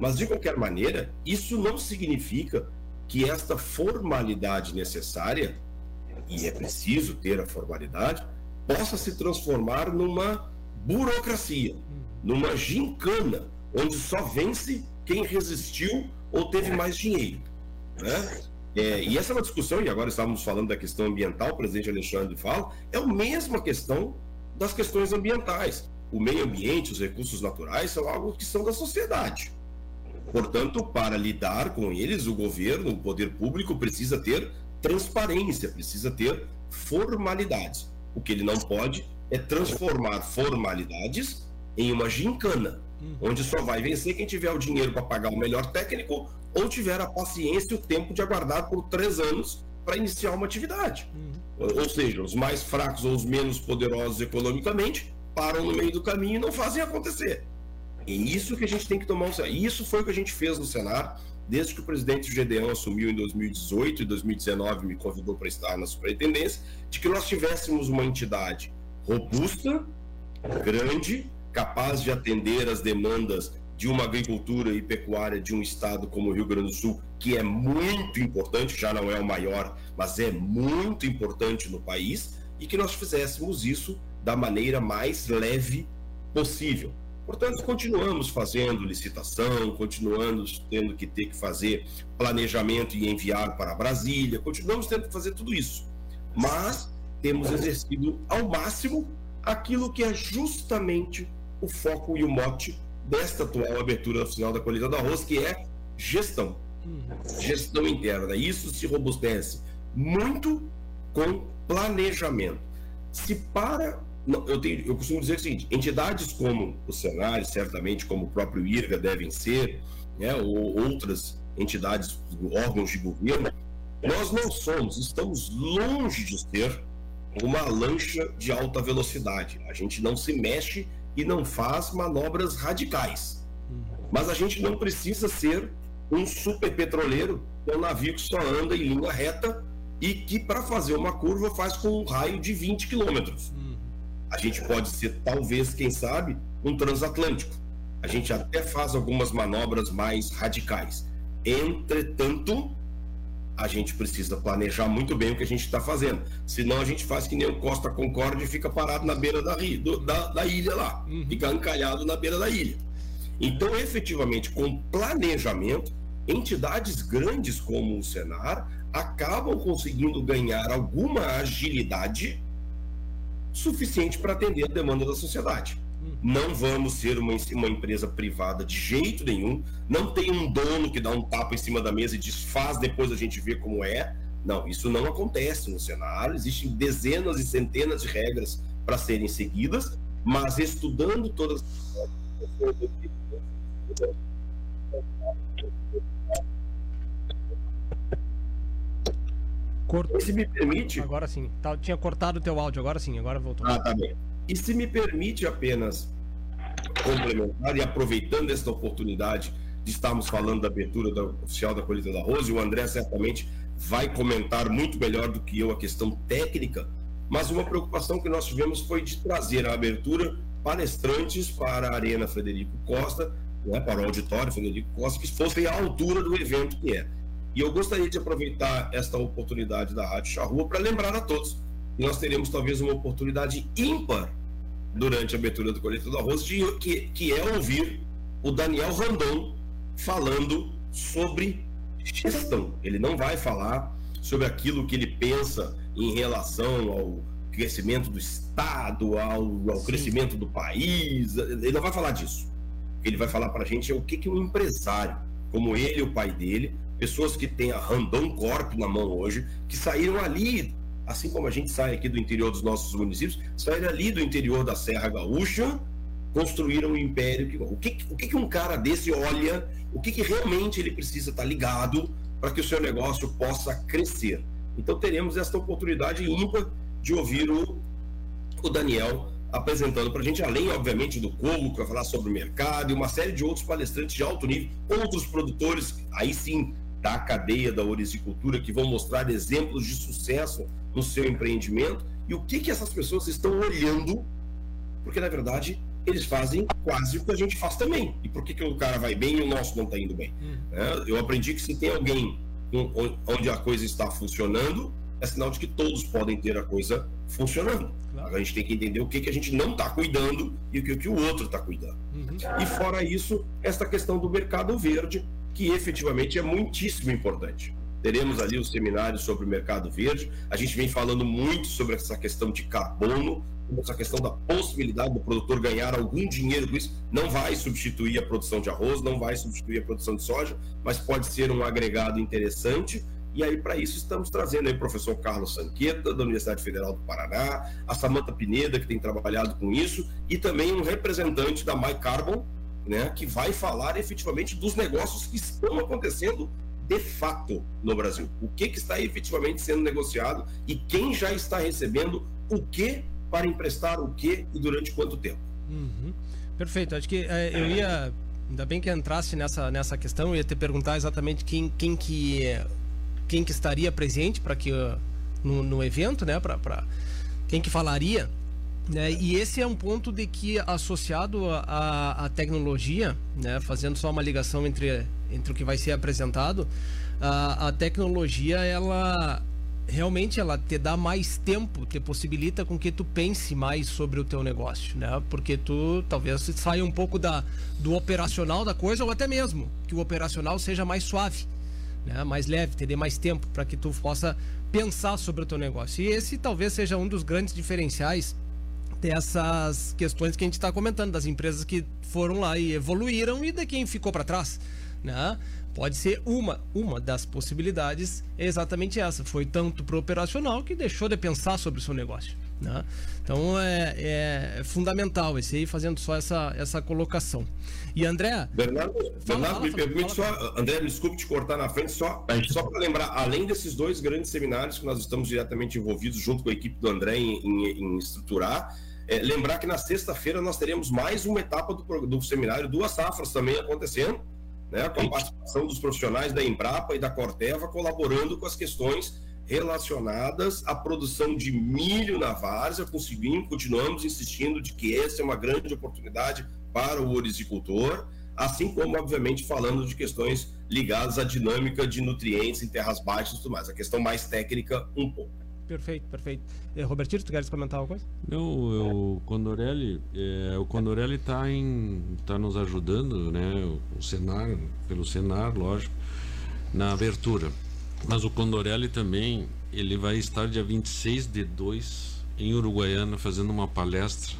Mas de qualquer maneira, isso não significa que esta formalidade necessária, e é preciso ter a formalidade, possa se transformar numa burocracia, numa gincana, onde só vence quem resistiu ou teve mais dinheiro. Né? É, e essa é uma discussão, e agora estávamos falando da questão ambiental, o presidente Alexandre fala, é a mesma questão das questões ambientais o meio ambiente, os recursos naturais são algo que são da sociedade. Portanto, para lidar com eles, o governo, o poder público precisa ter transparência, precisa ter formalidades. O que ele não pode é transformar formalidades em uma gincana, onde só vai vencer quem tiver o dinheiro para pagar o melhor técnico ou tiver a paciência e o tempo de aguardar por três anos para iniciar uma atividade. Ou seja, os mais fracos ou os menos poderosos economicamente param no meio do caminho e não fazem acontecer. É isso que a gente tem que tomar Isso foi o que a gente fez no Senado, desde que o presidente Gedeão assumiu em 2018 e 2019 me convidou para estar na superintendência, de que nós tivéssemos uma entidade robusta, grande, capaz de atender as demandas de uma agricultura e pecuária de um estado como o Rio Grande do Sul, que é muito importante, já não é o maior, mas é muito importante no país, e que nós fizéssemos isso da maneira mais leve possível. Portanto, continuamos fazendo licitação, continuamos tendo que ter que fazer planejamento e enviar para Brasília, continuamos tendo que fazer tudo isso. Mas temos exercido ao máximo aquilo que é justamente o foco e o mote desta atual abertura oficial da colheita do arroz, que é gestão. Gestão interna. Isso se robustece muito com planejamento. Se para eu, tenho, eu costumo dizer o seguinte: entidades como o Senai, certamente como o próprio IRGA devem ser, né, ou outras entidades, órgãos de governo, nós não somos, estamos longe de ser uma lancha de alta velocidade. A gente não se mexe e não faz manobras radicais. Mas a gente não precisa ser um super petroleiro, um navio que só anda em linha reta e que, para fazer uma curva, faz com um raio de 20 quilômetros. A gente pode ser, talvez, quem sabe, um transatlântico. A gente até faz algumas manobras mais radicais. Entretanto, a gente precisa planejar muito bem o que a gente está fazendo. Senão a gente faz que nem o Costa Concorde e fica parado na beira da, do, da, da ilha lá. Uhum. Fica encalhado na beira da ilha. Então, efetivamente, com planejamento, entidades grandes como o Senar acabam conseguindo ganhar alguma agilidade suficiente para atender a demanda da sociedade. Não vamos ser uma, uma empresa privada de jeito nenhum. Não tem um dono que dá um tapa em cima da mesa e desfaz, depois a gente vê como é. Não, isso não acontece no cenário. Existem dezenas e centenas de regras para serem seguidas, mas estudando todas Cortou. Se me permite. Agora sim. Tá, tinha cortado o teu áudio, agora sim, agora voltou. Ah, tá bem. E se me permite apenas complementar e aproveitando esta oportunidade de estarmos falando da abertura da, oficial da colheita da arroz, e o André certamente vai comentar muito melhor do que eu a questão técnica, mas uma preocupação que nós tivemos foi de trazer a abertura palestrantes para a Arena Frederico Costa, né, para o auditório Frederico Costa, que fossem à altura do evento que é. E eu gostaria de aproveitar esta oportunidade da Rádio Charrua para lembrar a todos que nós teremos talvez uma oportunidade ímpar durante a abertura do Colheita do Arroz, de, que, que é ouvir o Daniel Randon falando sobre gestão. Ele não vai falar sobre aquilo que ele pensa em relação ao crescimento do Estado, ao, ao crescimento do país. Ele não vai falar disso. Ele vai falar para a gente é o que, que um empresário, como ele e o pai dele, pessoas que têm a Randon Corp na mão hoje, que saíram ali, assim como a gente sai aqui do interior dos nossos municípios, saíram ali do interior da Serra Gaúcha, construíram um império. Que, o que, o que, que um cara desse olha, o que, que realmente ele precisa estar tá ligado para que o seu negócio possa crescer. Então teremos esta oportunidade ímpar de ouvir o, o Daniel apresentando para a gente, além, obviamente, do Como, que vai falar sobre o mercado e uma série de outros palestrantes de alto nível, outros produtores, aí sim, da cadeia da orizicultura que vão mostrar exemplos de sucesso no seu empreendimento e o que, que essas pessoas estão olhando, porque na verdade eles fazem quase o que a gente faz também. E por que, que o cara vai bem e o nosso não está indo bem? Hum. É, eu aprendi que se tem alguém onde a coisa está funcionando, é sinal de que todos podem ter a coisa funcionando. Claro. A gente tem que entender o que, que a gente não está cuidando e o que, que o outro está cuidando. Uhum. E fora isso, esta questão do mercado verde, que efetivamente é muitíssimo importante. Teremos ali o seminário sobre o mercado verde. A gente vem falando muito sobre essa questão de carbono, essa questão da possibilidade do produtor ganhar algum dinheiro com isso. Não vai substituir a produção de arroz, não vai substituir a produção de soja, mas pode ser um agregado interessante. E aí, para isso, estamos trazendo aí o professor Carlos Sanqueta, da Universidade Federal do Paraná, a Samanta Pineda, que tem trabalhado com isso, e também um representante da MyCarbon, né, que vai falar efetivamente dos negócios que estão acontecendo de fato no Brasil. O que, que está efetivamente sendo negociado e quem já está recebendo o que para emprestar o que e durante quanto tempo. Uhum. Perfeito. Acho que é, eu ia. Ainda bem que entrasse nessa, nessa questão, eu ia te perguntar exatamente quem, quem, que, quem que estaria presente para que no, no evento, né? Para quem que falaria né? E esse é um ponto de que, associado à tecnologia, né? fazendo só uma ligação entre, entre o que vai ser apresentado, a, a tecnologia, ela realmente ela te dá mais tempo, te possibilita com que tu pense mais sobre o teu negócio, né? Porque tu talvez saia um pouco da, do operacional da coisa ou até mesmo que o operacional seja mais suave, né? Mais leve, te dê mais tempo para que tu possa pensar sobre o teu negócio. E esse talvez seja um dos grandes diferenciais dessas questões que a gente está comentando, das empresas que foram lá e evoluíram e de quem ficou para trás, né? Pode ser uma, uma das possibilidades é exatamente essa. Foi tanto para o operacional que deixou de pensar sobre o seu negócio. Né? Então é, é, fundamental esse aí fazendo só essa, essa colocação. E André. Bernardo, Bernardo fala, me permite só, André, me desculpe te cortar na frente, só, só para lembrar, além desses dois grandes seminários que nós estamos diretamente envolvidos junto com a equipe do André em, em, em estruturar, é, lembrar que na sexta-feira nós teremos mais uma etapa do, do seminário, duas safras também acontecendo, né, com a participação dos profissionais da Embrapa e da Corteva colaborando com as questões relacionadas à produção de milho na várzea, conseguimos, continuamos insistindo de que essa é uma grande oportunidade para o orizicultor, assim como, obviamente, falando de questões ligadas à dinâmica de nutrientes em terras baixas e tudo mais, a questão mais técnica um pouco. Perfeito, perfeito. Eh, Robertito, tu queres comentar alguma coisa? Não, eu, o Condorelli, é, o Condorelli está tá nos ajudando, né? O, o Senar, pelo Senar, lógico, na abertura. Mas o Condorelli também, ele vai estar dia 26 de 2 em Uruguaiana fazendo uma palestra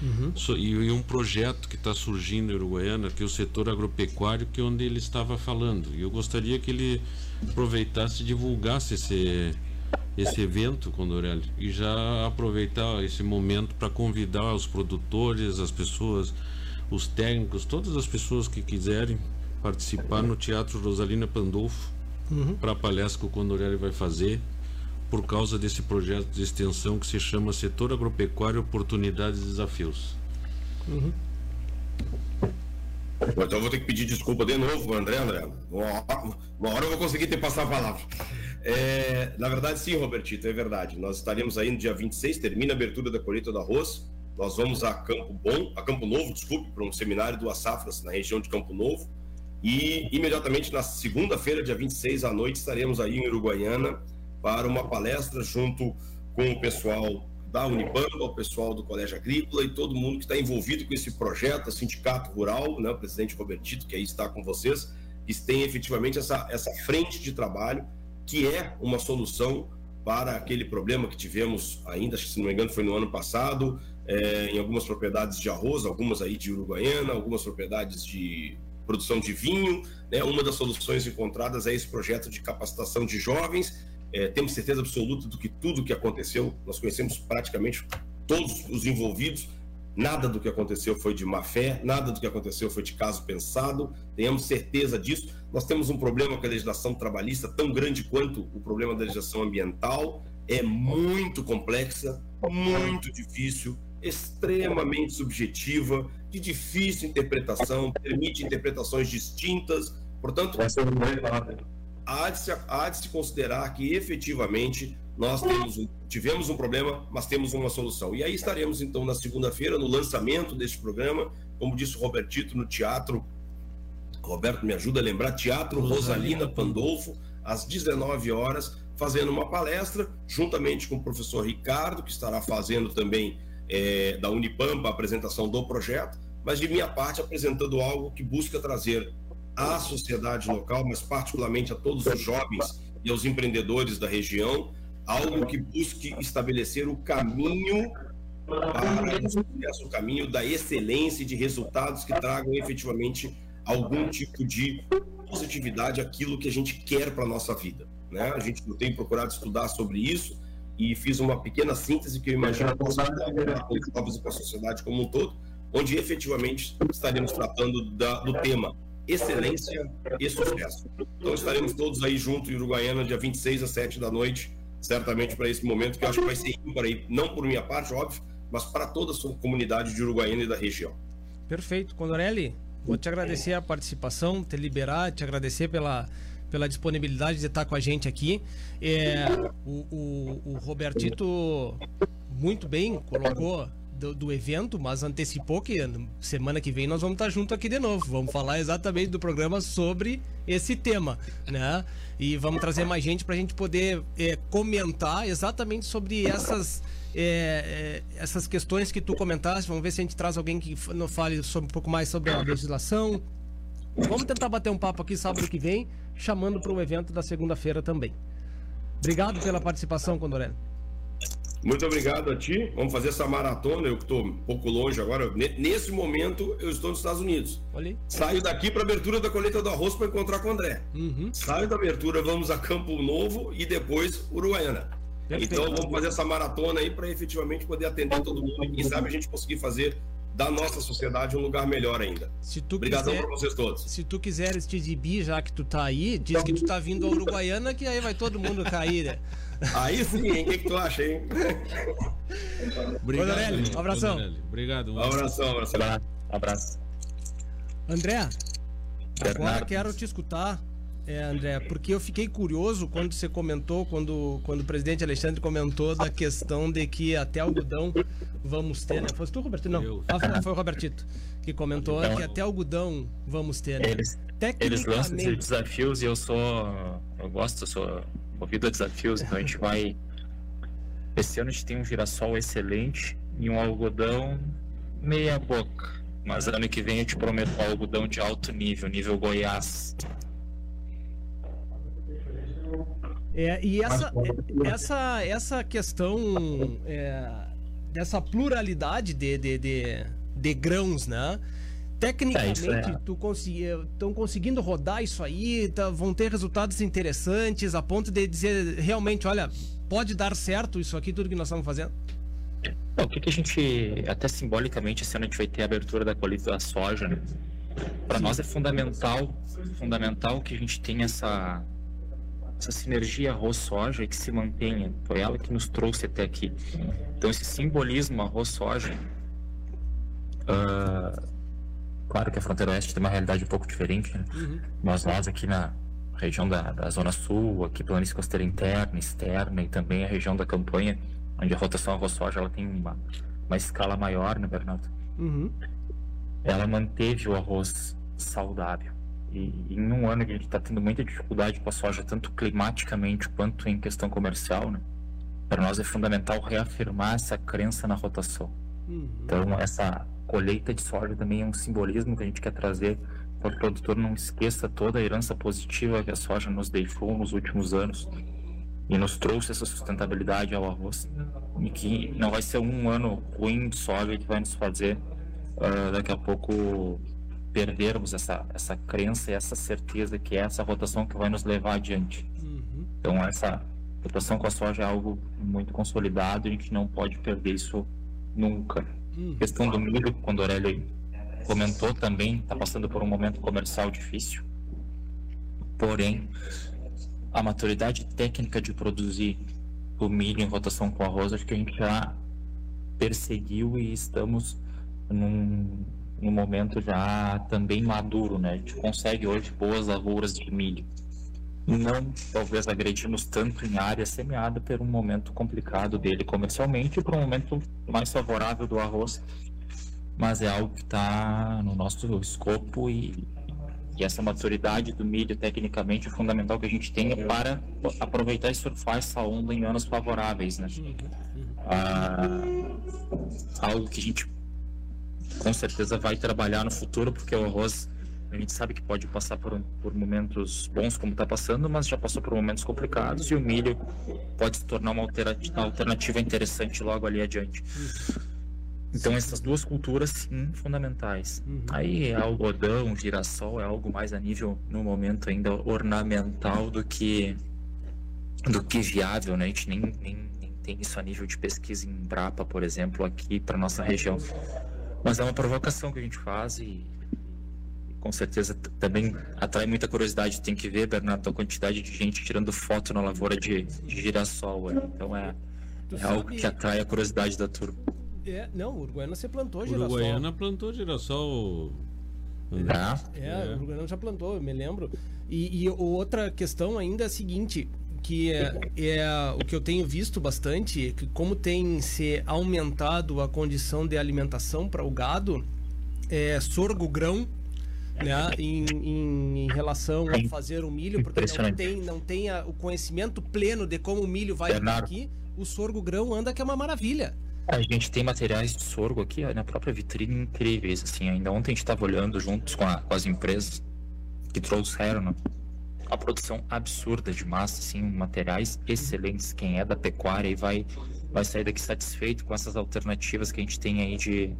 Uhum. So, e, e, um projeto que está surgindo em Uruguaiana, que é o setor agropecuário, que é onde ele estava falando. E eu gostaria que ele aproveitasse e divulgasse esse, esse evento, Condorelli, e já aproveitar esse momento para convidar os produtores, as pessoas, os técnicos, todas as pessoas que quiserem participar no Teatro Rosalina Pandolfo uhum. para a palestra que o Condorelli vai fazer por causa desse projeto de extensão que se chama Setor Agropecuário Oportunidades e Desafios. Uhum. Então eu vou ter que pedir desculpa de novo, André, André. Uma hora eu vou conseguir ter passar a palavra. É, na verdade, sim, Robertito, é verdade. Nós estaremos aí no dia 26, termina a abertura da colheita do arroz. Nós vamos a Campo Bom, a Campo Novo, desculpe, para um seminário do Açafras na região de Campo Novo. E imediatamente na segunda-feira, dia 26 à noite, estaremos aí em Uruguaiana para uma palestra junto com o pessoal da Unibamba, o pessoal do Colégio Agrícola e todo mundo que está envolvido com esse projeto, Sindicato Rural, né, o presidente Robertito, que aí está com vocês, que tem efetivamente essa, essa frente de trabalho, que é uma solução para aquele problema que tivemos ainda, se não me engano foi no ano passado, é, em algumas propriedades de arroz, algumas aí de Uruguaiana, algumas propriedades de produção de vinho. Né? Uma das soluções encontradas é esse projeto de capacitação de jovens. É, temos certeza absoluta do que tudo que aconteceu, nós conhecemos praticamente todos os envolvidos. Nada do que aconteceu foi de má fé, nada do que aconteceu foi de caso pensado, tenhamos certeza disso. Nós temos um problema com a legislação trabalhista tão grande quanto o problema da legislação ambiental, é muito complexa, muito difícil, extremamente subjetiva, de difícil interpretação, permite interpretações distintas. Portanto, há de, se, há de se considerar que efetivamente nós temos um, tivemos um problema, mas temos uma solução. E aí estaremos então na segunda-feira no lançamento deste programa, como disse o Robertito, no teatro. Roberto me ajuda a lembrar, Teatro Rosalina Pandolfo, às 19 horas, fazendo uma palestra, juntamente com o professor Ricardo, que estará fazendo também é, da Unipampa a apresentação do projeto, mas de minha parte apresentando algo que busca trazer à sociedade local, mas particularmente a todos os jovens e aos empreendedores da região, algo que busque estabelecer o caminho para o caminho da excelência e de resultados que tragam efetivamente algum tipo de positividade aquilo que a gente quer para a nossa vida. Né? A gente tem procurado estudar sobre isso, e fiz uma pequena síntese que eu imagino com a sociedade como um todo, onde efetivamente estaremos tratando da, do tema excelência e sucesso. Então estaremos todos aí juntos em Uruguaiana, dia 26 às 7 da noite, certamente para esse momento, que eu acho que vai ser ímpar aí, não por minha parte, óbvio, mas para toda a sua comunidade de Uruguaiana e da região. Perfeito. Condorelli, vou te agradecer a participação, te liberar, te agradecer pela pela disponibilidade de estar com a gente aqui. É, o, o, o Robertito muito bem colocou do, do, evento, mas antecipou que semana que vem nós vamos estar junto aqui de novo. Vamos falar exatamente do programa sobre esse tema, né? E vamos trazer mais gente para a gente poder é, comentar exatamente sobre essas é, é, essas questões que tu comentaste. Vamos ver se a gente traz alguém que fale sobre, um pouco mais sobre a legislação. Vamos tentar bater um papo aqui sábado que vem chamando para o evento da segunda-feira também. Obrigado pela participação, Condorelli. Muito obrigado a ti. Vamos fazer essa maratona. Eu que estou um pouco longe agora. Nesse momento, eu estou nos Estados Unidos. Olhei. Saio daqui para a abertura da colheita do arroz para encontrar com o André. Uhum. Saio da abertura, vamos a Campo Novo e depois Uruguaiana. Perfeito. Então vamos fazer essa maratona aí para efetivamente poder atender todo mundo e quem sabe a gente conseguir fazer da nossa sociedade um lugar melhor ainda. Se tu Obrigadão quiser- vocês todos. Se tu quiseres te exibir, já que tu tá aí, diz que tu tá vindo a Uruguaiana, que aí vai todo mundo cair, né? <laughs> Aí sim, hein? O que, que tu acha, hein? Obrigado, um abração. Obrigado. Um abração, abração. Abraço. André, agora quero te escutar, é, André, porque eu fiquei curioso quando você comentou, quando, quando o presidente Alexandre comentou da questão de que até algodão vamos ter, né? Fosse tu, Robertito? Não, ah, foi, foi o Robertito que comentou Então, que até algodão vamos ter, né? Eles, eles lançam esses Tecnicamente, desafios e eu sou. Eu gosto, eu sou movido a desafios, então a gente vai. Esse ano a gente tem um girassol excelente e um algodão meia boca. Mas ano que vem eu te prometo um algodão de alto nível, nível Goiás. É, e essa, é- essa, essa questão é, dessa pluralidade de, de, de, de grãos, né? Tecnicamente, É, isso é. tu estão conseguindo rodar isso aí, tá- vão ter resultados interessantes a ponto de dizer realmente, olha, pode dar certo isso aqui, tudo que nós estamos fazendo? Não, o que, que a gente, até simbolicamente, esse ano a gente vai ter a abertura da colheita da soja, né? Para nós é fundamental, fundamental que a gente tenha essa, essa sinergia arroz-soja e que se mantenha. Foi ela que nos trouxe até aqui. Então, esse simbolismo arroz-soja, ah, claro que a fronteira oeste tem uma realidade um pouco diferente, né? Mas nós aqui na região da, da Zona Sul, aqui planície costeira interna, externa e também a região da campanha, onde a rotação arroz-soja ela tem uma, uma escala maior, né, Bernardo? Uhum. Ela manteve o arroz saudável. E em um ano que a gente está tendo muita dificuldade com a soja, tanto climaticamente quanto em questão comercial, né? Para nós é fundamental reafirmar essa crença na rotação. Então, essa colheita de soja também é um simbolismo que a gente quer trazer para o produtor não esqueça toda a herança positiva que a soja nos deixou nos últimos anos e nos trouxe essa sustentabilidade ao arroz. E que não vai ser um ano ruim de soja que vai nos fazer ah, daqui a pouco perdermos essa, essa crença e essa certeza que é essa rotação que vai nos levar adiante. Então, essa rotação com a soja é algo muito consolidado e a gente não pode perder isso nunca. Questão do milho, quando o Aurélio comentou também, está passando por um momento comercial difícil. Porém, a maturidade técnica de produzir o milho em rotação com arroz, acho que a gente já perseguiu e estamos num, num momento já também maduro, né? A gente consegue hoje boas lavouras de milho. Não, talvez agredimos tanto em área semeada por um momento complicado dele comercialmente por um momento mais favorável do arroz, mas é algo que está no nosso escopo e, e essa maturidade do milho tecnicamente é fundamental que a gente tenha para aproveitar e surfar essa onda em anos favoráveis, né? Ah, algo que a gente com certeza vai trabalhar no futuro, porque o arroz a gente sabe que pode passar por, por momentos bons como está passando, mas já passou por momentos complicados e o milho pode se tornar uma alternativa interessante logo ali adiante. Então essas duas culturas sim fundamentais. Aí algodão, girassol é algo mais a nível no momento ainda ornamental do que do que viável, né? A gente nem, nem, nem tem isso a nível de pesquisa em Brapa, por exemplo, aqui para nossa região. Mas é uma provocação que a gente faz e com certeza também atrai muita curiosidade. Tem que ver, Bernardo, a quantidade de gente tirando foto na lavoura de, de girassol. né? Então é, Tu é algo que atrai a curiosidade da turma. É, não, Uruguaiana você plantou girassol. Uruguaiana plantou girassol. É, o Uruguaiana já plantou, eu me lembro. E, e outra questão ainda é a seguinte, que é, é o que eu tenho visto bastante, é que como tem se aumentado a condição de alimentação para o gado, é sorgo grão, né, em, em, em relação a fazer o milho, porque não tem, não tem a- o conhecimento pleno de como o milho vai Bernardo. aqui, o sorgo grão anda que é uma maravilha. A gente tem materiais de sorgo aqui ó, na própria vitrine incríveis, assim. Ainda ontem a gente estava olhando juntos com, a- com as empresas que trouxeram né, a produção absurda de massa, assim, materiais excelentes. Quem é da pecuária e vai, vai sair daqui satisfeito com essas alternativas que a gente tem aí de,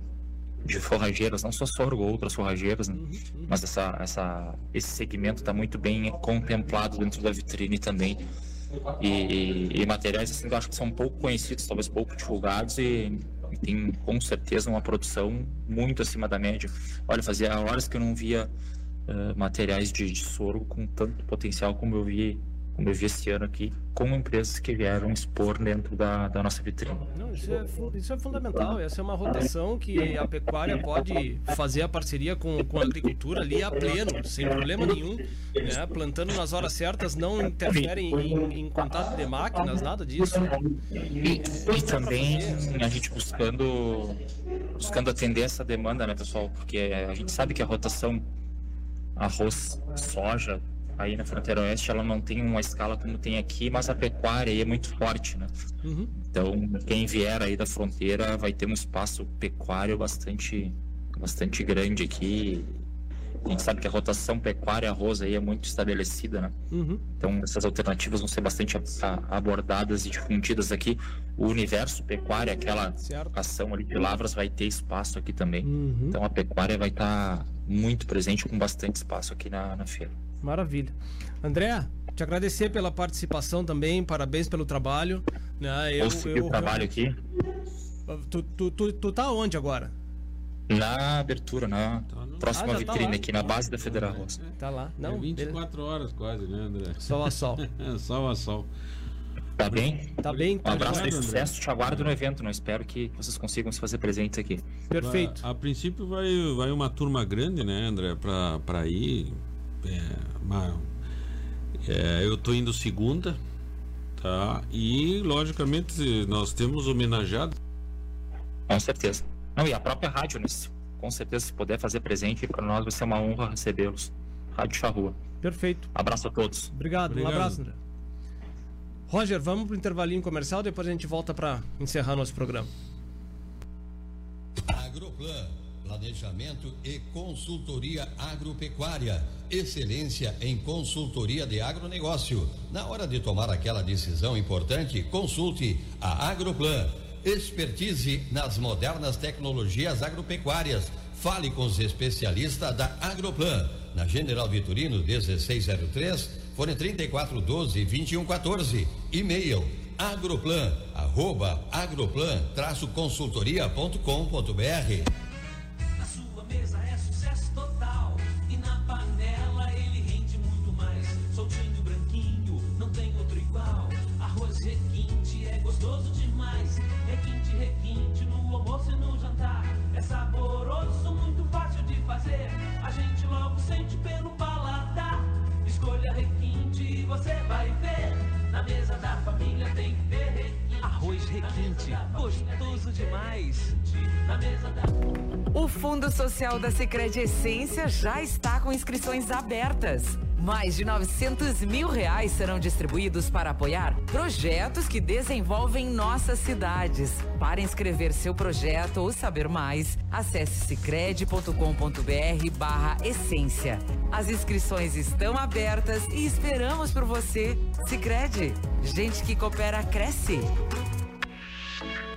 de forrageiras, não só sorgo, outras forrageiras, né? Mas essa, essa, esse segmento está muito bem contemplado dentro da vitrine também. E, e, e materiais assim, eu acho que são pouco conhecidos, talvez pouco divulgados e, tem com certeza uma produção muito acima da média. Olha, fazia horas que eu não via uh, materiais de, de soro com tanto potencial como eu vi como eu vi esse ano aqui, com empresas que vieram expor dentro da, da nossa vitrine. Não, isso, é, isso é fundamental. Essa é uma rotação que a pecuária pode fazer a parceria com, com a agricultura ali a pleno, sem problema nenhum. Né? Plantando nas horas certas, não interferem em, em contato de máquinas, nada disso. E, e também a gente buscando, buscando atender essa demanda, né, pessoal? Porque a gente sabe que a rotação arroz, soja, aí na fronteira oeste ela não tem uma escala como tem aqui, mas a pecuária aí é muito forte, né? Uhum. Então quem vier aí da fronteira vai ter um espaço pecuário bastante, bastante grande aqui. A gente sabe que a rotação pecuária arroz aí é muito estabelecida, né? Uhum. Então essas alternativas vão ser bastante abordadas e difundidas aqui. O universo pecuária, aquela certo. ação ali de lavras vai ter espaço aqui também. Uhum. Então a pecuária vai estar muito presente com bastante espaço aqui na, na feira. Maravilha. André, te agradecer pela participação também, parabéns pelo trabalho. Né? Eu, eu, eu o trabalho aqui. Tu, tu, tu, tu tá onde agora? Na abertura, na próxima ah, vitrine tá aqui, na base da Federal Roça. Tá lá. Não, é 24 horas quase, né, André? Sol a sol. <laughs> sol a sol. Tá bem? Tá bem. Um abraço e sucesso, te aguardo no evento, não espero que vocês consigam se fazer presentes aqui. Perfeito. A, a princípio vai, vai uma turma grande, né, André, pra, pra ir. É, é, eu tô indo segunda, tá? E, logicamente, nós temos homenageado. Com certeza. Não, e a própria rádio, né? Com certeza, se puder fazer presente, para nós vai ser uma honra recebê-los. Rádio Charrua. Perfeito. Abraço a todos. Obrigado, Obrigado. um abraço, André. Roger, vamos para o intervalinho comercial, depois a gente volta para encerrar nosso programa. Agroplan, planejamento e consultoria agropecuária. Excelência em consultoria de agronegócio. Na hora de tomar aquela decisão importante, consulte a Agroplan. Expertise nas modernas tecnologias agropecuárias. Fale com os especialistas da Agroplan. Na General Vitorino 1603 Fone 3412 2114. E-mail agroplan, arroba agroplan, requinte. Gostoso demais. O Fundo Social da Sicredi Essência já está com inscrições abertas. Mais de 900 mil reais serão distribuídos para apoiar projetos que desenvolvem nossas cidades. Para inscrever seu projeto ou saber mais, acesse cicred.com.br barra essência. As inscrições estão abertas e esperamos por você. Sicredi, gente que coopera cresce.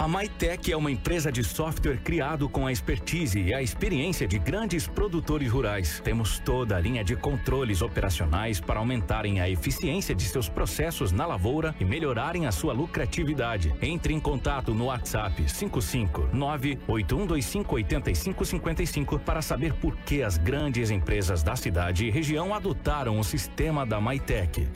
A MyTech é uma empresa de software criado com a expertise e a experiência de grandes produtores rurais. Temos toda a linha de controles operacionais para aumentarem a eficiência de seus processos na lavoura e melhorarem a sua lucratividade. Entre em contato no WhatsApp 559-8125-8555 para saber por que as grandes empresas da cidade e região adotaram o sistema da MyTech.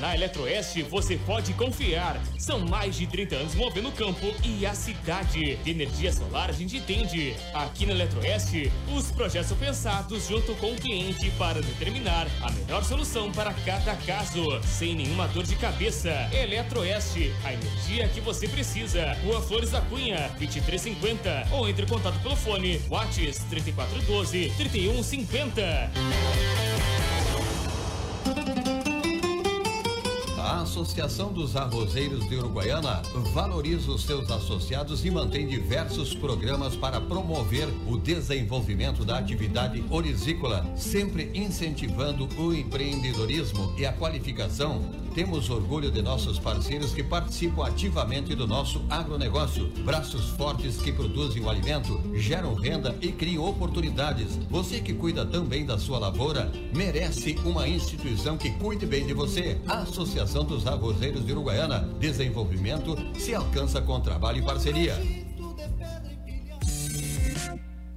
Na Eletroeste você pode confiar. São mais de 30 anos movendo o campo e a cidade. De energia solar a gente entende. Aqui na Eletroeste, os projetos são pensados junto com o cliente para determinar a melhor solução para cada caso, sem nenhuma dor de cabeça. Eletroeste, a energia que você precisa. Rua Flores da Cunha, 2350 ou entre em contato pelo fone Whats 3412 3150. Associação dos Arrozeiros de Uruguaiana valoriza os seus associados e mantém diversos programas para promover o desenvolvimento da atividade orizícola, sempre incentivando o empreendedorismo e a qualificação. Temos orgulho de nossos parceiros que participam ativamente do nosso agronegócio. Braços fortes que produzem o alimento, geram renda e criam oportunidades. Você que cuida também da sua lavoura, merece uma instituição que cuide bem de você. A Associação dos Arrozeiros de Uruguaiana. Desenvolvimento se alcança com trabalho e parceria.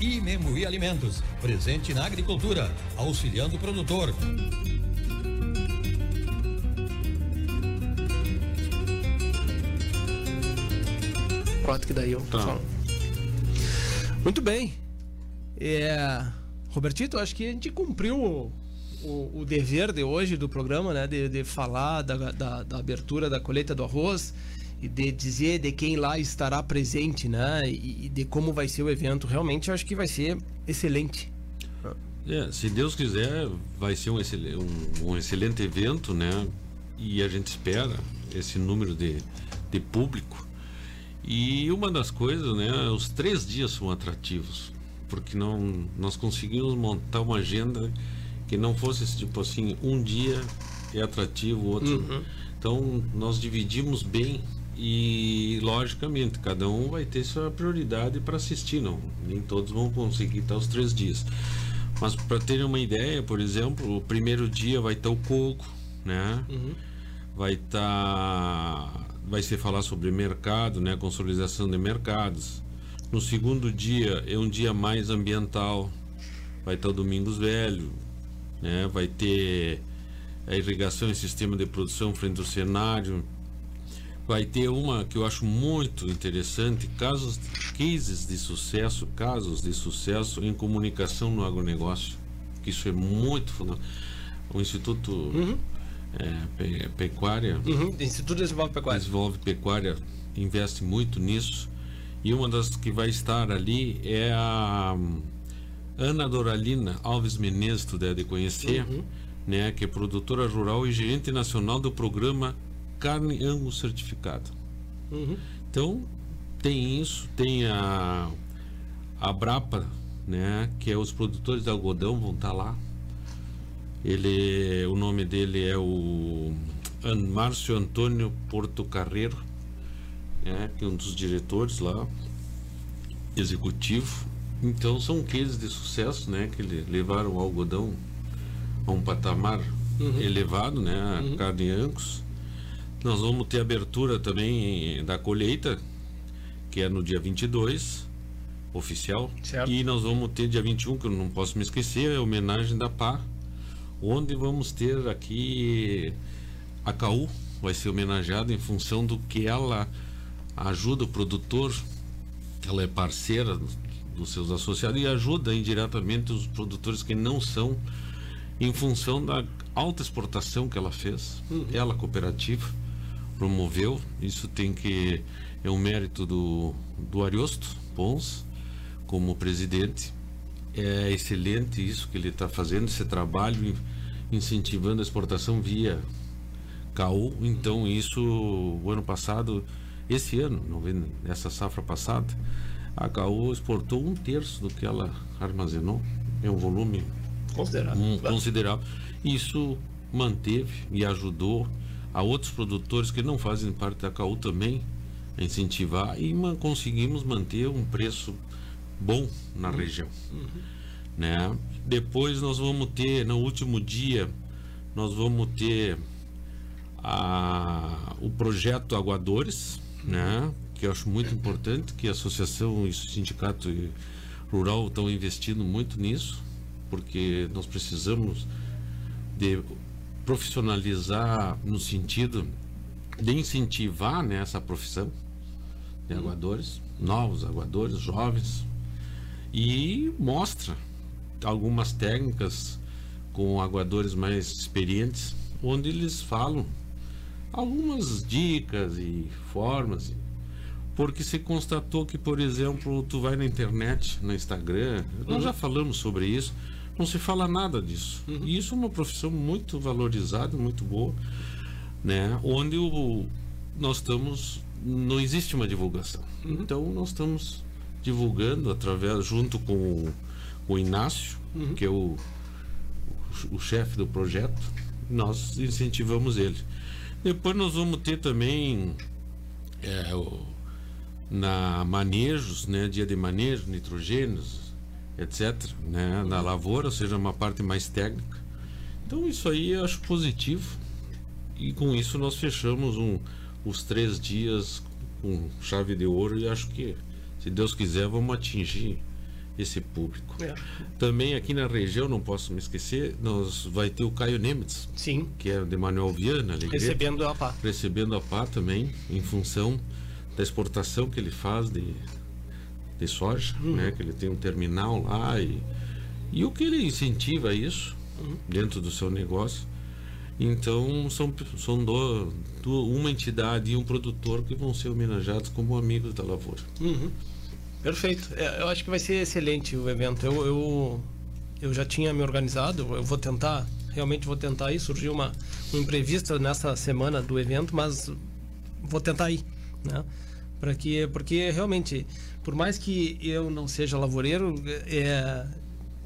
E Memui Alimentos, presente na agricultura, auxiliando o produtor. Pronto, que daí eu Tá. Muito bem. É, Robertito, acho que a gente cumpriu o, o, o dever de hoje do programa, né? De, de falar da, da, da abertura da colheita do arroz de dizer de quem lá estará presente, né? E, de como vai ser o evento. Realmente, eu acho que vai ser excelente. É, se Deus quiser, vai ser um, excel- um- um excelente evento, né? E a gente espera esse número de, de público. E uma das coisas, né? Os três dias são atrativos, porque não nós conseguimos montar uma agenda que não fosse tipo assim, um dia é atrativo, o outro. Uhum. Então nós dividimos bem e logicamente cada um vai ter sua prioridade para assistir, não. Nem todos vão conseguir estar os três dias. Mas para terem uma ideia, por exemplo, o primeiro dia vai estar o coco, né? Vai estar, vai ser falar sobre mercado, né? Consolidação de mercados. No segundo dia é um dia mais ambiental. Vai estar o Domingos Velho, né? Vai ter a irrigação e sistema de produção frente ao cenário. Vai ter uma que eu acho muito interessante, casos, cases de sucesso, casos de sucesso em comunicação no agronegócio. Que isso é muito fundamental. O Instituto é, Pe- Pecuária, Uhum. Instituto de Desenvolvimento Pecuário. Desenvolve Pecuária investe muito nisso. E uma das que vai estar ali é a hum, Ana Doralina Alves Menezes, tu deve conhecer, Uhum. né, que é produtora rural e gerente nacional do programa Carne Angus Certificado. Uhum. Então, tem isso, tem a, a Brapa, né, que é os produtores de algodão vão estar lá. Ele, o nome dele é o Márcio Antônio Porto Carreiro, né, que é um dos diretores lá, executivo. Então, são cases de sucesso, né, que ele- levaram o algodão a um patamar elevado, né, a carne Angus. Nós vamos ter abertura também da colheita, que é no dia 22, oficial. E nós vamos ter dia 21, que eu não posso me esquecer, é a homenagem da PA, onde vamos ter aqui a CAU, vai ser homenageada em função do que ela ajuda o produtor, ela é parceira dos- dos seus associados e ajuda indiretamente os produtores que não são em função da alta exportação que ela fez. Ela, cooperativa, promoveu. Isso tem que. É um mérito do, do Ariosto Pons, como presidente. É excelente isso que ele está fazendo, esse trabalho, in- incentivando a exportação via CAU. Então, isso, o ano passado, esse ano, não vem- essa safra passada, A Caú exportou um terço do que ela armazenou. É um volume Considerável. um- considerável. Isso manteve e ajudou a outros produtores que não fazem parte da Caú também incentivar e ma- conseguimos manter um preço bom na região. Né? Depois nós vamos ter, no último dia, nós vamos ter a, o projeto Aguadores, né? que eu acho muito importante, que a associação e o sindicato rural estão investindo muito nisso, porque nós precisamos de profissionalizar no sentido de incentivar né, essa profissão de aguadores, novos aguadores, jovens, e mostra algumas técnicas com aguadores mais experientes, onde eles falam algumas dicas e formas, porque se constatou que, por exemplo, tu vai na internet, no Instagram, nós já falamos sobre isso, não se fala nada disso. E isso é uma profissão muito valorizada, muito boa, né? Onde o, nós estamos, não existe uma divulgação. Então nós estamos divulgando através, junto com o, o Inácio, que é o, o chefe do projeto, nós incentivamos ele. Depois nós vamos ter também é, o- na manejos, né, dia de manejo, nitrogênios, etc, né, na lavoura, ou seja, uma parte mais técnica. Então isso aí eu acho positivo e com isso nós fechamos um, os três dias com chave de ouro e acho que, se Deus quiser, vamos atingir esse público. É. Também aqui na região, não posso me esquecer, nós vai ter o Caio Nemitz. Sim. Que é de Manuel Viana, Alegrete. Recebendo a pá. Recebendo a pá também, em função da exportação que ele faz de, de soja, Uhum. né? Que ele tem um terminal lá e, e o que ele incentiva isso Uhum. dentro do seu negócio. Então são, são do, do- uma entidade e um produtor que vão ser homenageados como amigos da lavoura. Uhum. Perfeito. É, eu acho que vai ser excelente o evento. Eu, eu, eu já tinha me organizado, eu vou tentar, realmente vou tentar ir. Surgiu uma, um imprevisto nessa semana do evento, mas vou tentar ir, né? Para que, porque realmente, por mais que eu não seja lavoureiro, é,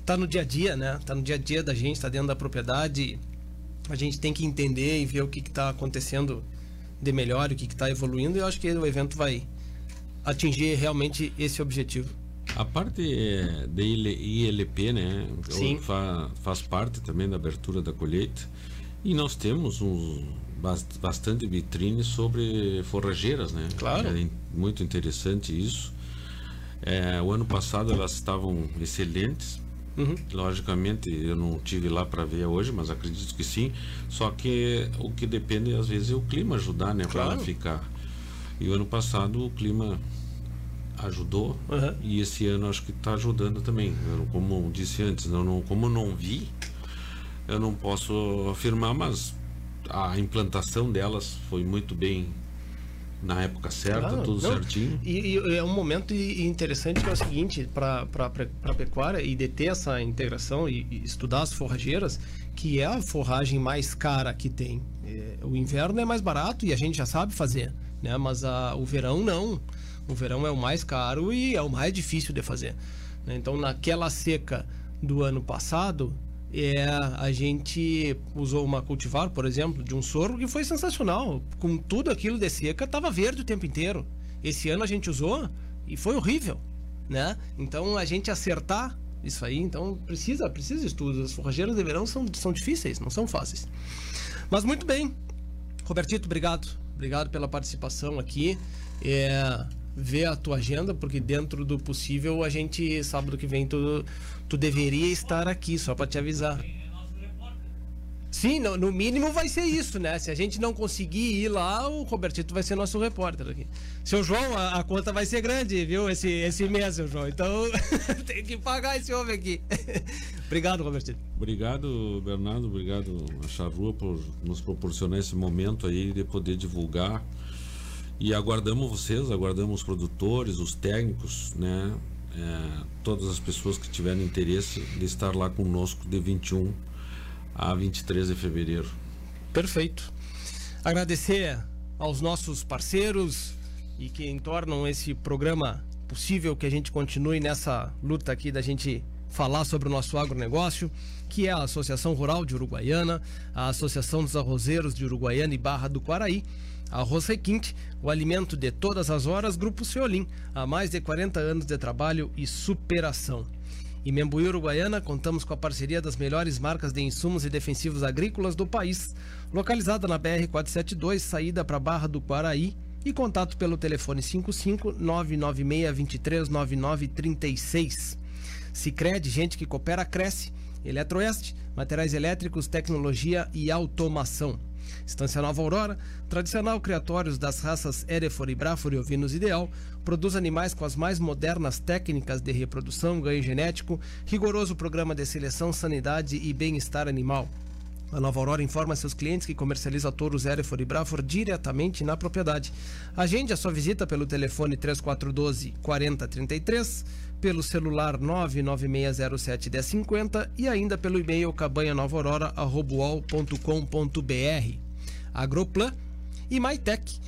tá no dia a dia, né? Tá no dia a dia da gente, tá dentro da propriedade. A gente tem que entender e ver o que está acontecendo de melhor, o que está evoluindo. E eu acho que o evento vai atingir realmente esse objetivo. A parte eh, da ILP, né? Sim. Fa, faz parte também da abertura da colheita. E nós temos uns bas- bastante vitrines sobre forrageiras, né? Claro. É muito interessante isso. Eh, o ano passado elas estavam excelentes. Uhum. Logicamente, eu não tive lá para ver hoje, mas acredito que sim. Só que o que depende às vezes é o clima ajudar, né, para Claro. ficar. E o ano passado o clima ajudou Uhum. e esse ano acho que está ajudando também. Eu, como disse antes, eu não, como não vi, eu não posso afirmar, mas a implantação delas foi muito bem na época certa, Claro, tudo não, certinho. E, e é um momento interessante que é o seguinte, para a pecuária e de ter essa integração e, e estudar as forrageiras, que é a forragem mais cara que tem. É, o inverno é mais barato e a gente já sabe fazer, né? mas a, o verão não. O verão é o mais caro e é o mais difícil de fazer. né? Então, naquela seca do ano passado, é, a gente usou uma cultivar, por exemplo, de um sorgo que foi sensacional. Com tudo aquilo de seca, estava verde o tempo inteiro. Esse ano a gente usou e foi horrível, né? Então a gente acertar isso aí, então precisa, precisa de estudos. As forrageiras de verão são, são difíceis, não são fáceis. Mas muito bem, Robertito, obrigado, obrigado pela participação aqui. É, ver a tua agenda, porque dentro do possível a gente sábado que vem tu, tu deveria estar aqui, só para te avisar. Sim, no, no mínimo vai ser isso, né? Se a gente não conseguir ir lá, o Robertito vai ser nosso repórter aqui. Seu João, a, a conta vai ser grande, viu? Esse, esse mês, seu João. Então <laughs> tem que pagar esse homem aqui. <laughs> Obrigado, Robertito. Obrigado, Bernardo. Obrigado Charrua por nos proporcionar esse momento aí de poder divulgar. E aguardamos vocês, aguardamos os produtores, os técnicos, né? É, todas as pessoas que tiverem interesse de estar lá conosco de 21 a 23 de fevereiro. Perfeito. Agradecer aos nossos parceiros e quem tornam esse programa possível que a gente continue nessa luta aqui da gente falar sobre o nosso agronegócio, que é a Associação Rural de Uruguaiana, a Associação dos Arrozeiros de Uruguaiana e Barra do Quaraí, Arroz Requinte, o alimento de todas as horas, Grupo Ceolim, há mais de 40 anos de trabalho e superação. Em Membuí, Uruguaiana, contamos com a parceria das melhores marcas de insumos e defensivos agrícolas do país, localizada na BR-472, saída para Barra do Quaraí, e contato pelo telefone 55 996 23 9936. Sicredi, gente que coopera, cresce. Eletroeste, materiais elétricos, tecnologia e automação. Estância Nova Aurora, tradicional criatórios das raças Erefor e Brafor e Ovinos Ideal, produz animais com as mais modernas técnicas de reprodução, ganho genético, rigoroso programa de seleção, sanidade e bem-estar animal. A Nova Aurora informa seus clientes que comercializa touros Erefor e Brafor diretamente na propriedade. Agende a sua visita pelo telefone 3412 4033, pelo celular 99607 1050 e ainda pelo e-mail cabanhanovaaurora.com.br. Agroplan e MyTech.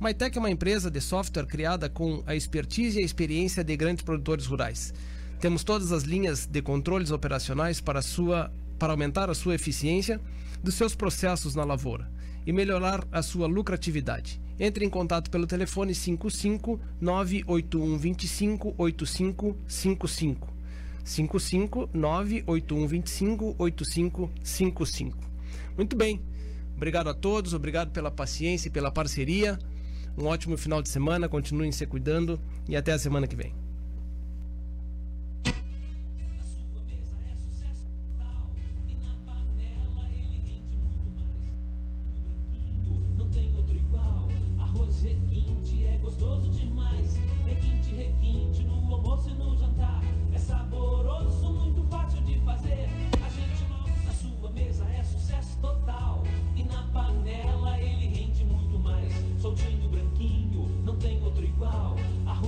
MyTech é uma empresa de software criada com a expertise e a experiência de grandes produtores rurais. Temos todas as linhas de controles operacionais para, sua, para aumentar a sua eficiência dos seus processos na lavoura e melhorar a sua lucratividade. Entre em contato pelo telefone 55 981 25 8555. 55 981 25 8555. Muito bem. Obrigado a todos, obrigado pela paciência e pela parceria. Um ótimo final de semana, continuem se cuidando e até a semana que vem.